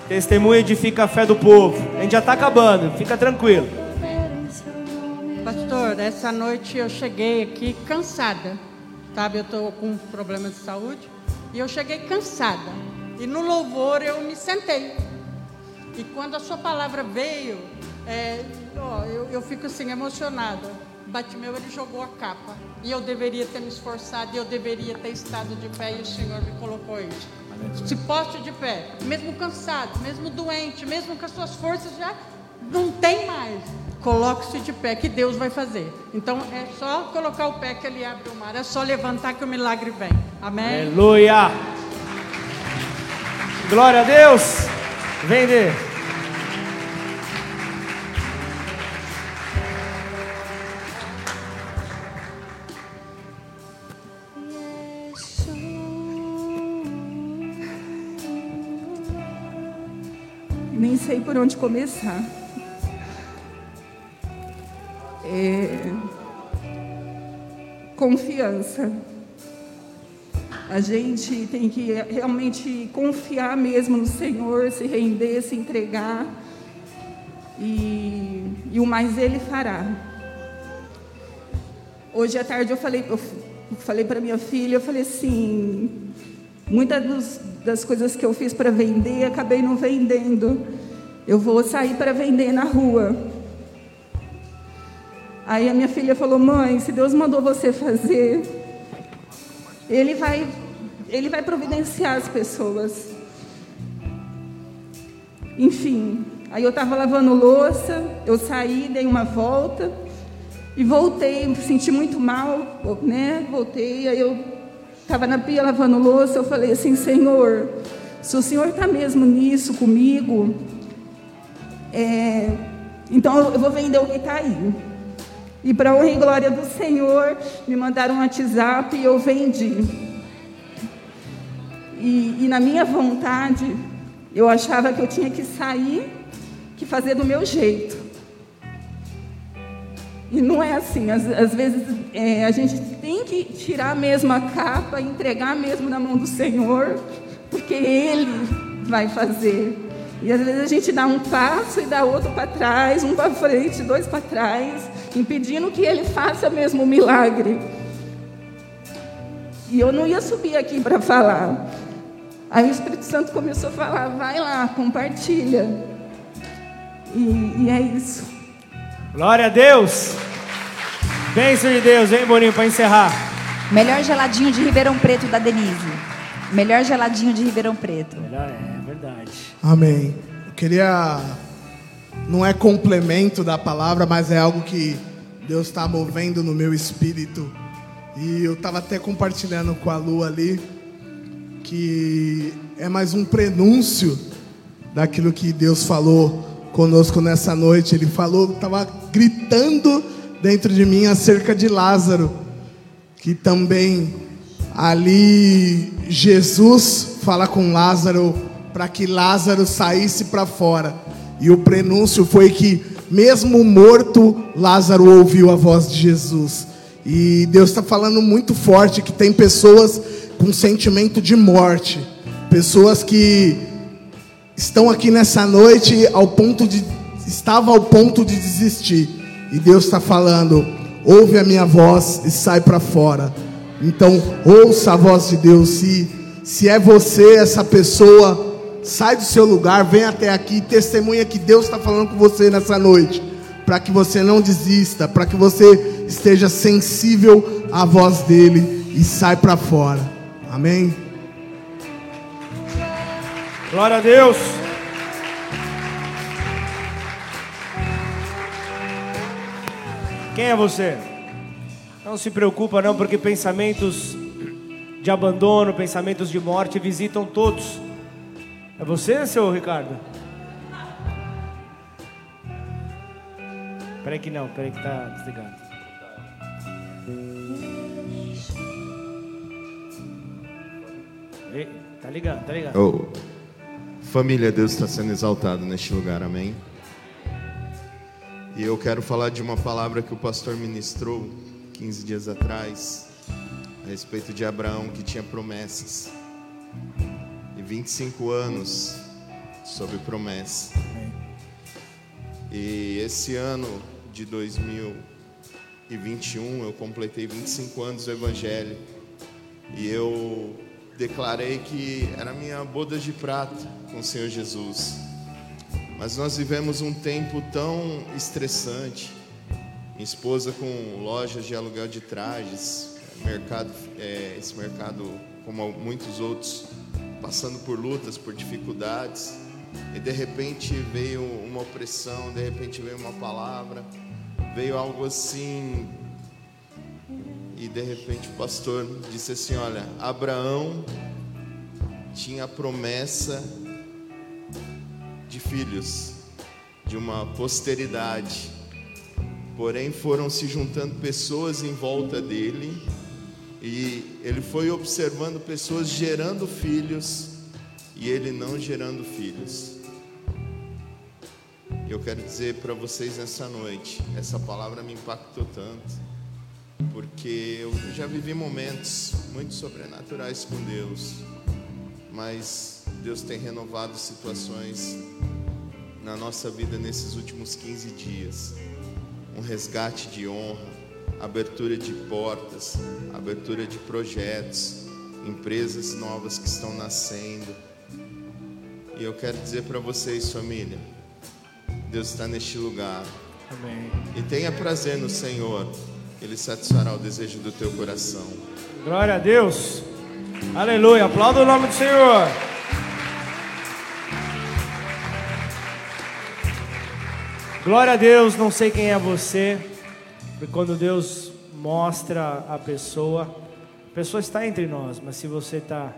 Testemunho edifica a fé do povo. A gente já está acabando, fica tranquilo. Pastor, essa noite eu cheguei aqui cansada. Sabe, eu estou com problemas de saúde. E eu cheguei cansada. E no louvor eu me sentei. E quando a sua palavra veio, é, ó, eu, eu fico assim emocionada. Batimeu, ele jogou a capa. E eu deveria ter me esforçado, e eu deveria ter estado de pé, e o Senhor me colocou isso. Se poste de pé, mesmo cansado, mesmo doente, mesmo com as suas forças já não tem mais. Coloque-se de pé, que Deus vai fazer. Então é só colocar o pé que ele abre o mar, é só levantar que o milagre vem. Amém? Aleluia! Glória a Deus! Vem ver. Sei por onde começar. É... Confiança. A gente tem que realmente confiar mesmo no Senhor, se render, se entregar. E, e o mais Ele fará. Hoje à tarde eu falei, eu falei para minha filha, eu falei assim, muitas das coisas que eu fiz para vender, acabei não vendendo. Eu vou sair para vender na rua. Aí a minha filha falou: "Mãe, se Deus mandou você fazer, ele vai ele vai providenciar as pessoas". Enfim, aí eu estava lavando louça, eu saí, dei uma volta e voltei, me senti muito mal, né? Voltei, aí eu estava na pia lavando louça, eu falei assim, Senhor, se o Senhor está mesmo nisso comigo, é, então eu vou vender o que está aí. E para honra e glória do Senhor, me mandaram um WhatsApp e eu vendi. E, e, na minha vontade, eu achava que eu tinha que sair, que fazer do meu jeito. E não é assim. Às, às vezes é, a gente tem que tirar mesmo a capa, entregar mesmo na mão do Senhor, porque Ele vai fazer. E às vezes a gente dá um passo e dá outro para trás, um para frente, dois para trás, impedindo que ele faça mesmo o milagre. E eu não ia subir aqui para falar. Aí o Espírito Santo começou a falar: vai lá, compartilha. E, e é isso. Glória a Deus. Bênção de Deus, hein, Boninho, para encerrar. Melhor geladinho de Ribeirão Preto da Denise. Melhor geladinho de Ribeirão Preto. Melhor é. Verdade. Amém. Eu queria. Não é complemento da palavra, mas é algo que Deus está movendo no meu espírito. E eu estava até compartilhando com a Lu ali que é mais um prenúncio daquilo que Deus falou conosco nessa noite. Ele falou, estava gritando dentro de mim acerca de Lázaro, que também ali Jesus fala com Lázaro para que Lázaro saísse para fora. E o prenúncio foi que, mesmo morto, Lázaro ouviu a voz de Jesus. E Deus está falando muito forte que tem pessoas com sentimento de morte, pessoas que estão aqui nessa noite ao ponto de estava ao ponto de desistir. E Deus está falando: ouve a minha voz e sai para fora. Então ouça a voz de Deus. Se Se é você, essa pessoa, sai do seu lugar, vem até aqui, testemunha que Deus está falando com você nessa noite, para que você não desista, para que você esteja sensível à voz dele e sai para fora. Amém. Glória a Deus. Quem é você? Não se preocupa não, porque pensamentos de abandono, pensamentos de morte visitam todos. É você, seu Ricardo? Peraí que não, peraí que tá desligado. Ei, Tá ligado, tá ligado. Oh. Família, Deus está sendo exaltado neste lugar, amém? E eu quero falar de uma palavra que o pastor ministrou 15 dias atrás, a respeito de Abraão que tinha promessas. E 25 anos sobre promessa. E esse ano de 2021 eu completei 25 anos do Evangelho. E eu declarei que era minha boda de prata com o Senhor Jesus. Mas nós vivemos um tempo tão estressante. Minha esposa com lojas de aluguel de trajes, mercado, é, esse mercado, como muitos outros, passando por lutas, por dificuldades. E de repente veio uma opressão, de repente veio uma palavra, veio algo assim e de repente o pastor disse assim: Olha, Abraão tinha a promessa de filhos, de uma posteridade, porém foram se juntando pessoas em volta dele e ele foi observando pessoas gerando filhos e ele não gerando filhos. Eu quero dizer para vocês nessa noite, essa palavra me impactou tanto porque eu já vivi momentos muito sobrenaturais com Deus, mas Deus tem renovado situações na nossa vida nesses últimos 15 dias. Um resgate de honra, abertura de portas, abertura de projetos, empresas novas que estão nascendo. E eu quero dizer para vocês, família, Deus está neste lugar. Amém. E tenha prazer no Senhor. Ele satisfará o desejo do teu coração. Glória a Deus. Aleluia. Aplauda o nome do Senhor. Glória a Deus. Não sei quem é você, porque quando Deus mostra a pessoa, a pessoa está entre nós, mas se você está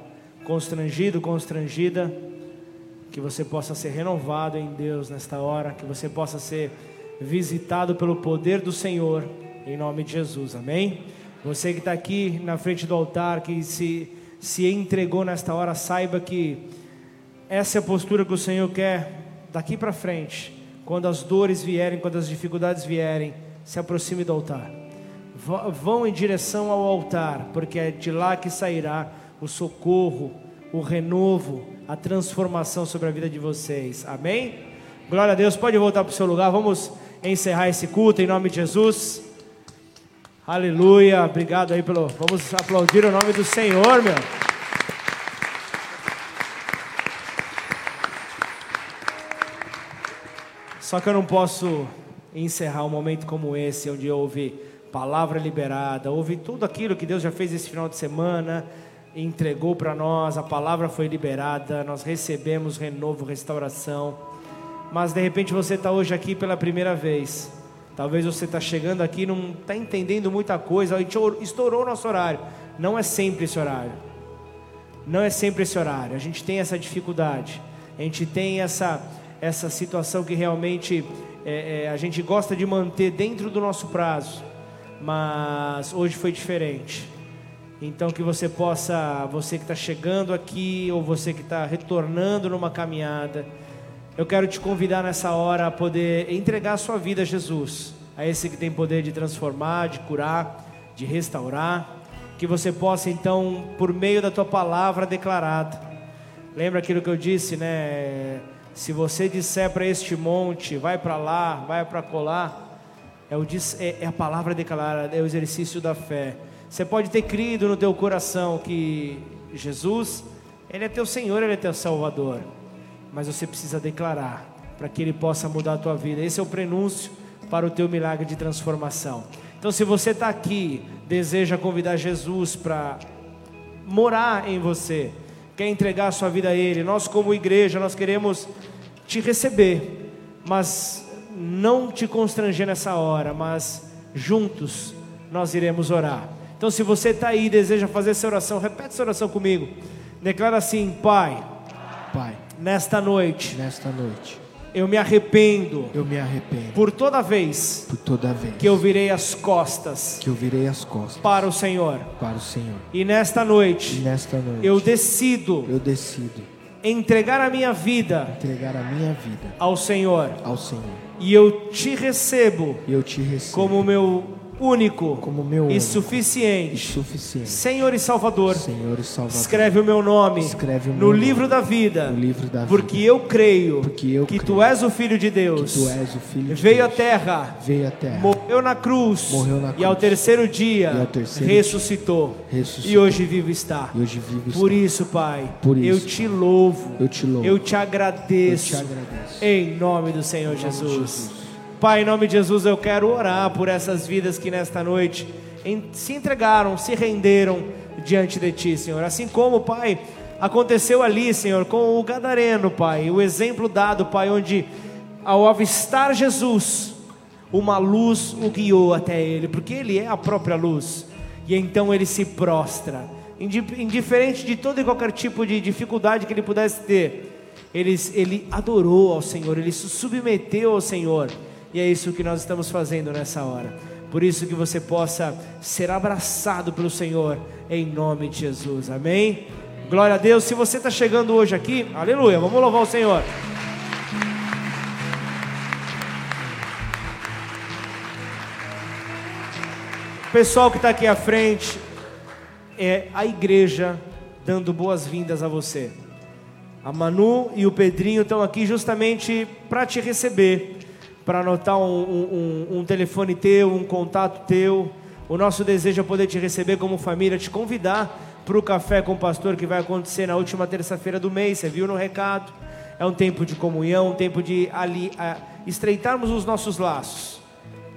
constrangido, constrangida, que você possa ser renovado em Deus nesta hora, que você possa ser visitado pelo poder do Senhor, em nome de Jesus, amém? Você que está aqui na frente do altar, que se, se entregou nesta hora, saiba que essa é a postura que o Senhor quer daqui para frente, quando as dores vierem, quando as dificuldades vierem, se aproxime do altar. Vão em direção ao altar, porque é de lá que sairá o socorro, o renovo, a transformação sobre a vida de vocês. Amém? Glória a Deus. Pode voltar para o seu lugar. Vamos encerrar esse culto em nome de Jesus. Aleluia. Obrigado aí pelo. Vamos aplaudir o nome do Senhor, meu. Só que eu não posso encerrar um momento como esse, onde houve palavra liberada, houve tudo aquilo que Deus já fez esse final de semana, entregou para nós, a palavra foi liberada, nós recebemos renovo, restauração. Mas de repente você está hoje aqui pela primeira vez. Talvez você está chegando aqui e não está entendendo muita coisa. Estourou o nosso horário. Não é sempre esse horário. Não é sempre esse horário. A gente tem essa dificuldade. A gente tem essa, essa situação que realmente é, é, a gente gosta de manter dentro do nosso prazo. Mas hoje foi diferente. Então que você possa, você que está chegando aqui ou você que está retornando numa caminhada, eu quero te convidar nessa hora a poder entregar a sua vida a Jesus, a esse que tem poder de transformar, de curar, de restaurar. Que você possa então, por meio da tua palavra declarada, lembra aquilo que eu disse, né? Se você disser para este monte, vai para lá, vai para colar, é, o, é- é a palavra declarada, é o exercício da fé. Você pode ter crido no teu coração que Jesus Ele é teu Senhor, Ele é teu Salvador. Mas você precisa declarar para que Ele possa mudar a tua vida. Esse é o prenúncio para o teu milagre de transformação. Então, se você está aqui, deseja convidar Jesus para morar em você, quer entregar a sua vida a Ele, nós, como igreja, nós queremos te receber, mas não te constranger nessa hora, mas juntos nós iremos orar. Então, se você está aí e deseja fazer essa oração, repete essa oração comigo. Declara assim: Pai, Pai, nesta noite, nesta noite, eu me arrependo eu me arrependo por toda vez por toda vez que eu virei as costas que eu virei as costas para o Senhor. para o Senhor. E nesta E noite, nesta noite, eu decido eu decido entregar a minha vida entregar a minha vida ao Senhor. ao Senhor. E eu te recebo E eu te recebo como meu único como meu e único e suficiente suficiente Senhor e Salvador. Senhor e Salvador. Escreve o meu nome Escreve o no meu nome livro da vida, no livro da porque vida. eu creio Porque eu que creio tu és o Filho de Deus, que tu és o Filho de veio à Deus. terra, Veio à terra, morreu na cruz, Morreu na e ao cruz. terceiro dia ao terceiro ressuscitou, ressuscitou. e hoje vivo está. hoje vivo Por está. isso, Pai, Por eu isso, te louvo, eu te louvo. eu te Eu agradeço, te agradeço. em nome do Senhor nome Jesus. Jesus. Pai, em nome de Jesus, eu quero orar por essas vidas que nesta noite se entregaram, se renderam diante de Ti, Senhor. Assim como, Pai, aconteceu ali, Senhor, com o Gadareno, Pai, o exemplo dado, Pai, onde ao avistar Jesus, uma luz o guiou até ele, porque ele é a própria luz. E então ele se prostra, Indi- indiferente de todo e qualquer tipo de dificuldade que ele pudesse ter. Ele, ele adorou ao Senhor, ele se submeteu ao Senhor, e é isso que nós estamos fazendo nessa hora. Por isso que você possa ser abraçado pelo Senhor, em nome de Jesus, amém? Glória a Deus. Se você está chegando hoje aqui, aleluia, vamos louvar o Senhor. Pessoal que está aqui à frente, é a igreja dando boas-vindas a você. A Manu e o Pedrinho estão aqui justamente para te receber, para anotar um, um- um- telefone teu, um contato teu. O nosso desejo é poder te receber como família, te convidar para o café com o pastor que vai acontecer na última terça-feira do mês. Você viu no recado? É um tempo de comunhão, um tempo de ali, a- estreitarmos os nossos laços,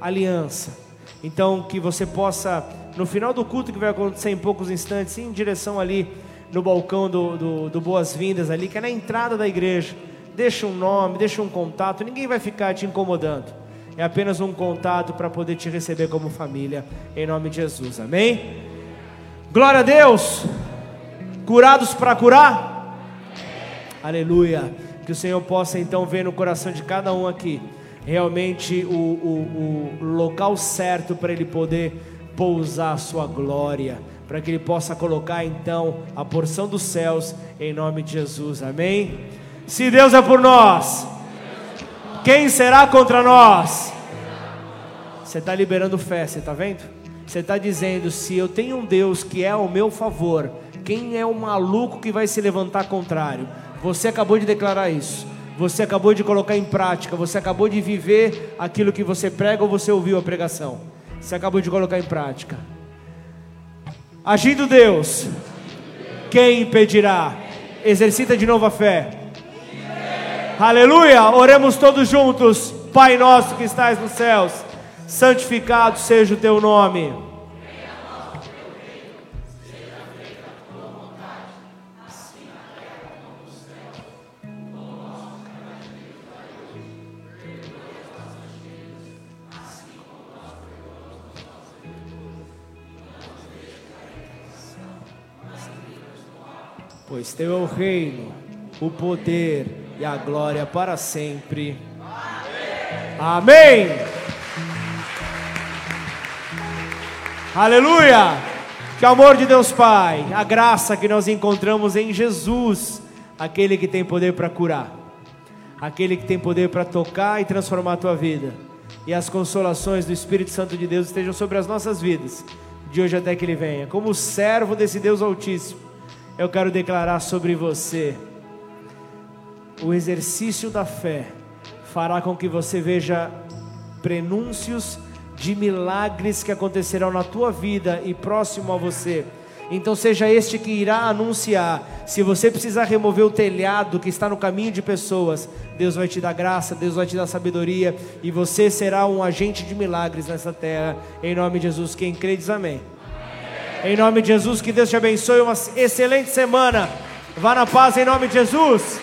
aliança. Então, que você possa, no final do culto que vai acontecer em poucos instantes, ir em direção ali no balcão do, do, do Boas-Vindas, ali, que é na entrada da igreja. Deixa um nome, deixa um contato, ninguém vai ficar te incomodando. É apenas um contato para poder te receber como família, em nome de Jesus, amém? Glória a Deus! Curados para curar? Aleluia. Que o Senhor possa então ver no coração de cada um aqui realmente o, o, o local certo para ele poder pousar a sua glória, para que ele possa colocar então a porção dos céus em nome de Jesus. Amém? Se Deus é por nós, quem será contra nós? Você está liberando fé, você está vendo? Você está dizendo: se eu tenho um Deus que é ao meu favor, quem é o maluco que vai se levantar contrário? Você acabou de declarar isso. Você acabou de colocar em prática. Você acabou de viver aquilo que você prega ou você ouviu a pregação. Você acabou de colocar em prática. Agindo Deus, quem impedirá? Exercita de novo a fé. Aleluia! Oremos todos juntos. Pai nosso que estás nos céus, santificado seja o teu nome. Pois teu é o reino, o poder e a glória para sempre. Amém. Aleluia. Que amor de Deus Pai, a graça que nós encontramos em Jesus, aquele que tem poder para curar, aquele que tem poder para tocar e transformar a tua vida, e as consolações do Espírito Santo de Deus estejam sobre as nossas vidas, de hoje até que Ele venha. Como servo desse Deus Altíssimo, eu quero declarar sobre você o exercício da fé fará com que você veja prenúncios de milagres que acontecerão na tua vida e próximo a você. Então seja este que irá anunciar. Se você precisar remover o telhado que está no caminho de pessoas, Deus vai te dar graça, Deus vai te dar sabedoria e você será um agente de milagres nessa terra. Em nome de Jesus, quem crê diz amém. Em nome de Jesus, que Deus te abençoe. Uma excelente semana. Vá na paz em nome de Jesus.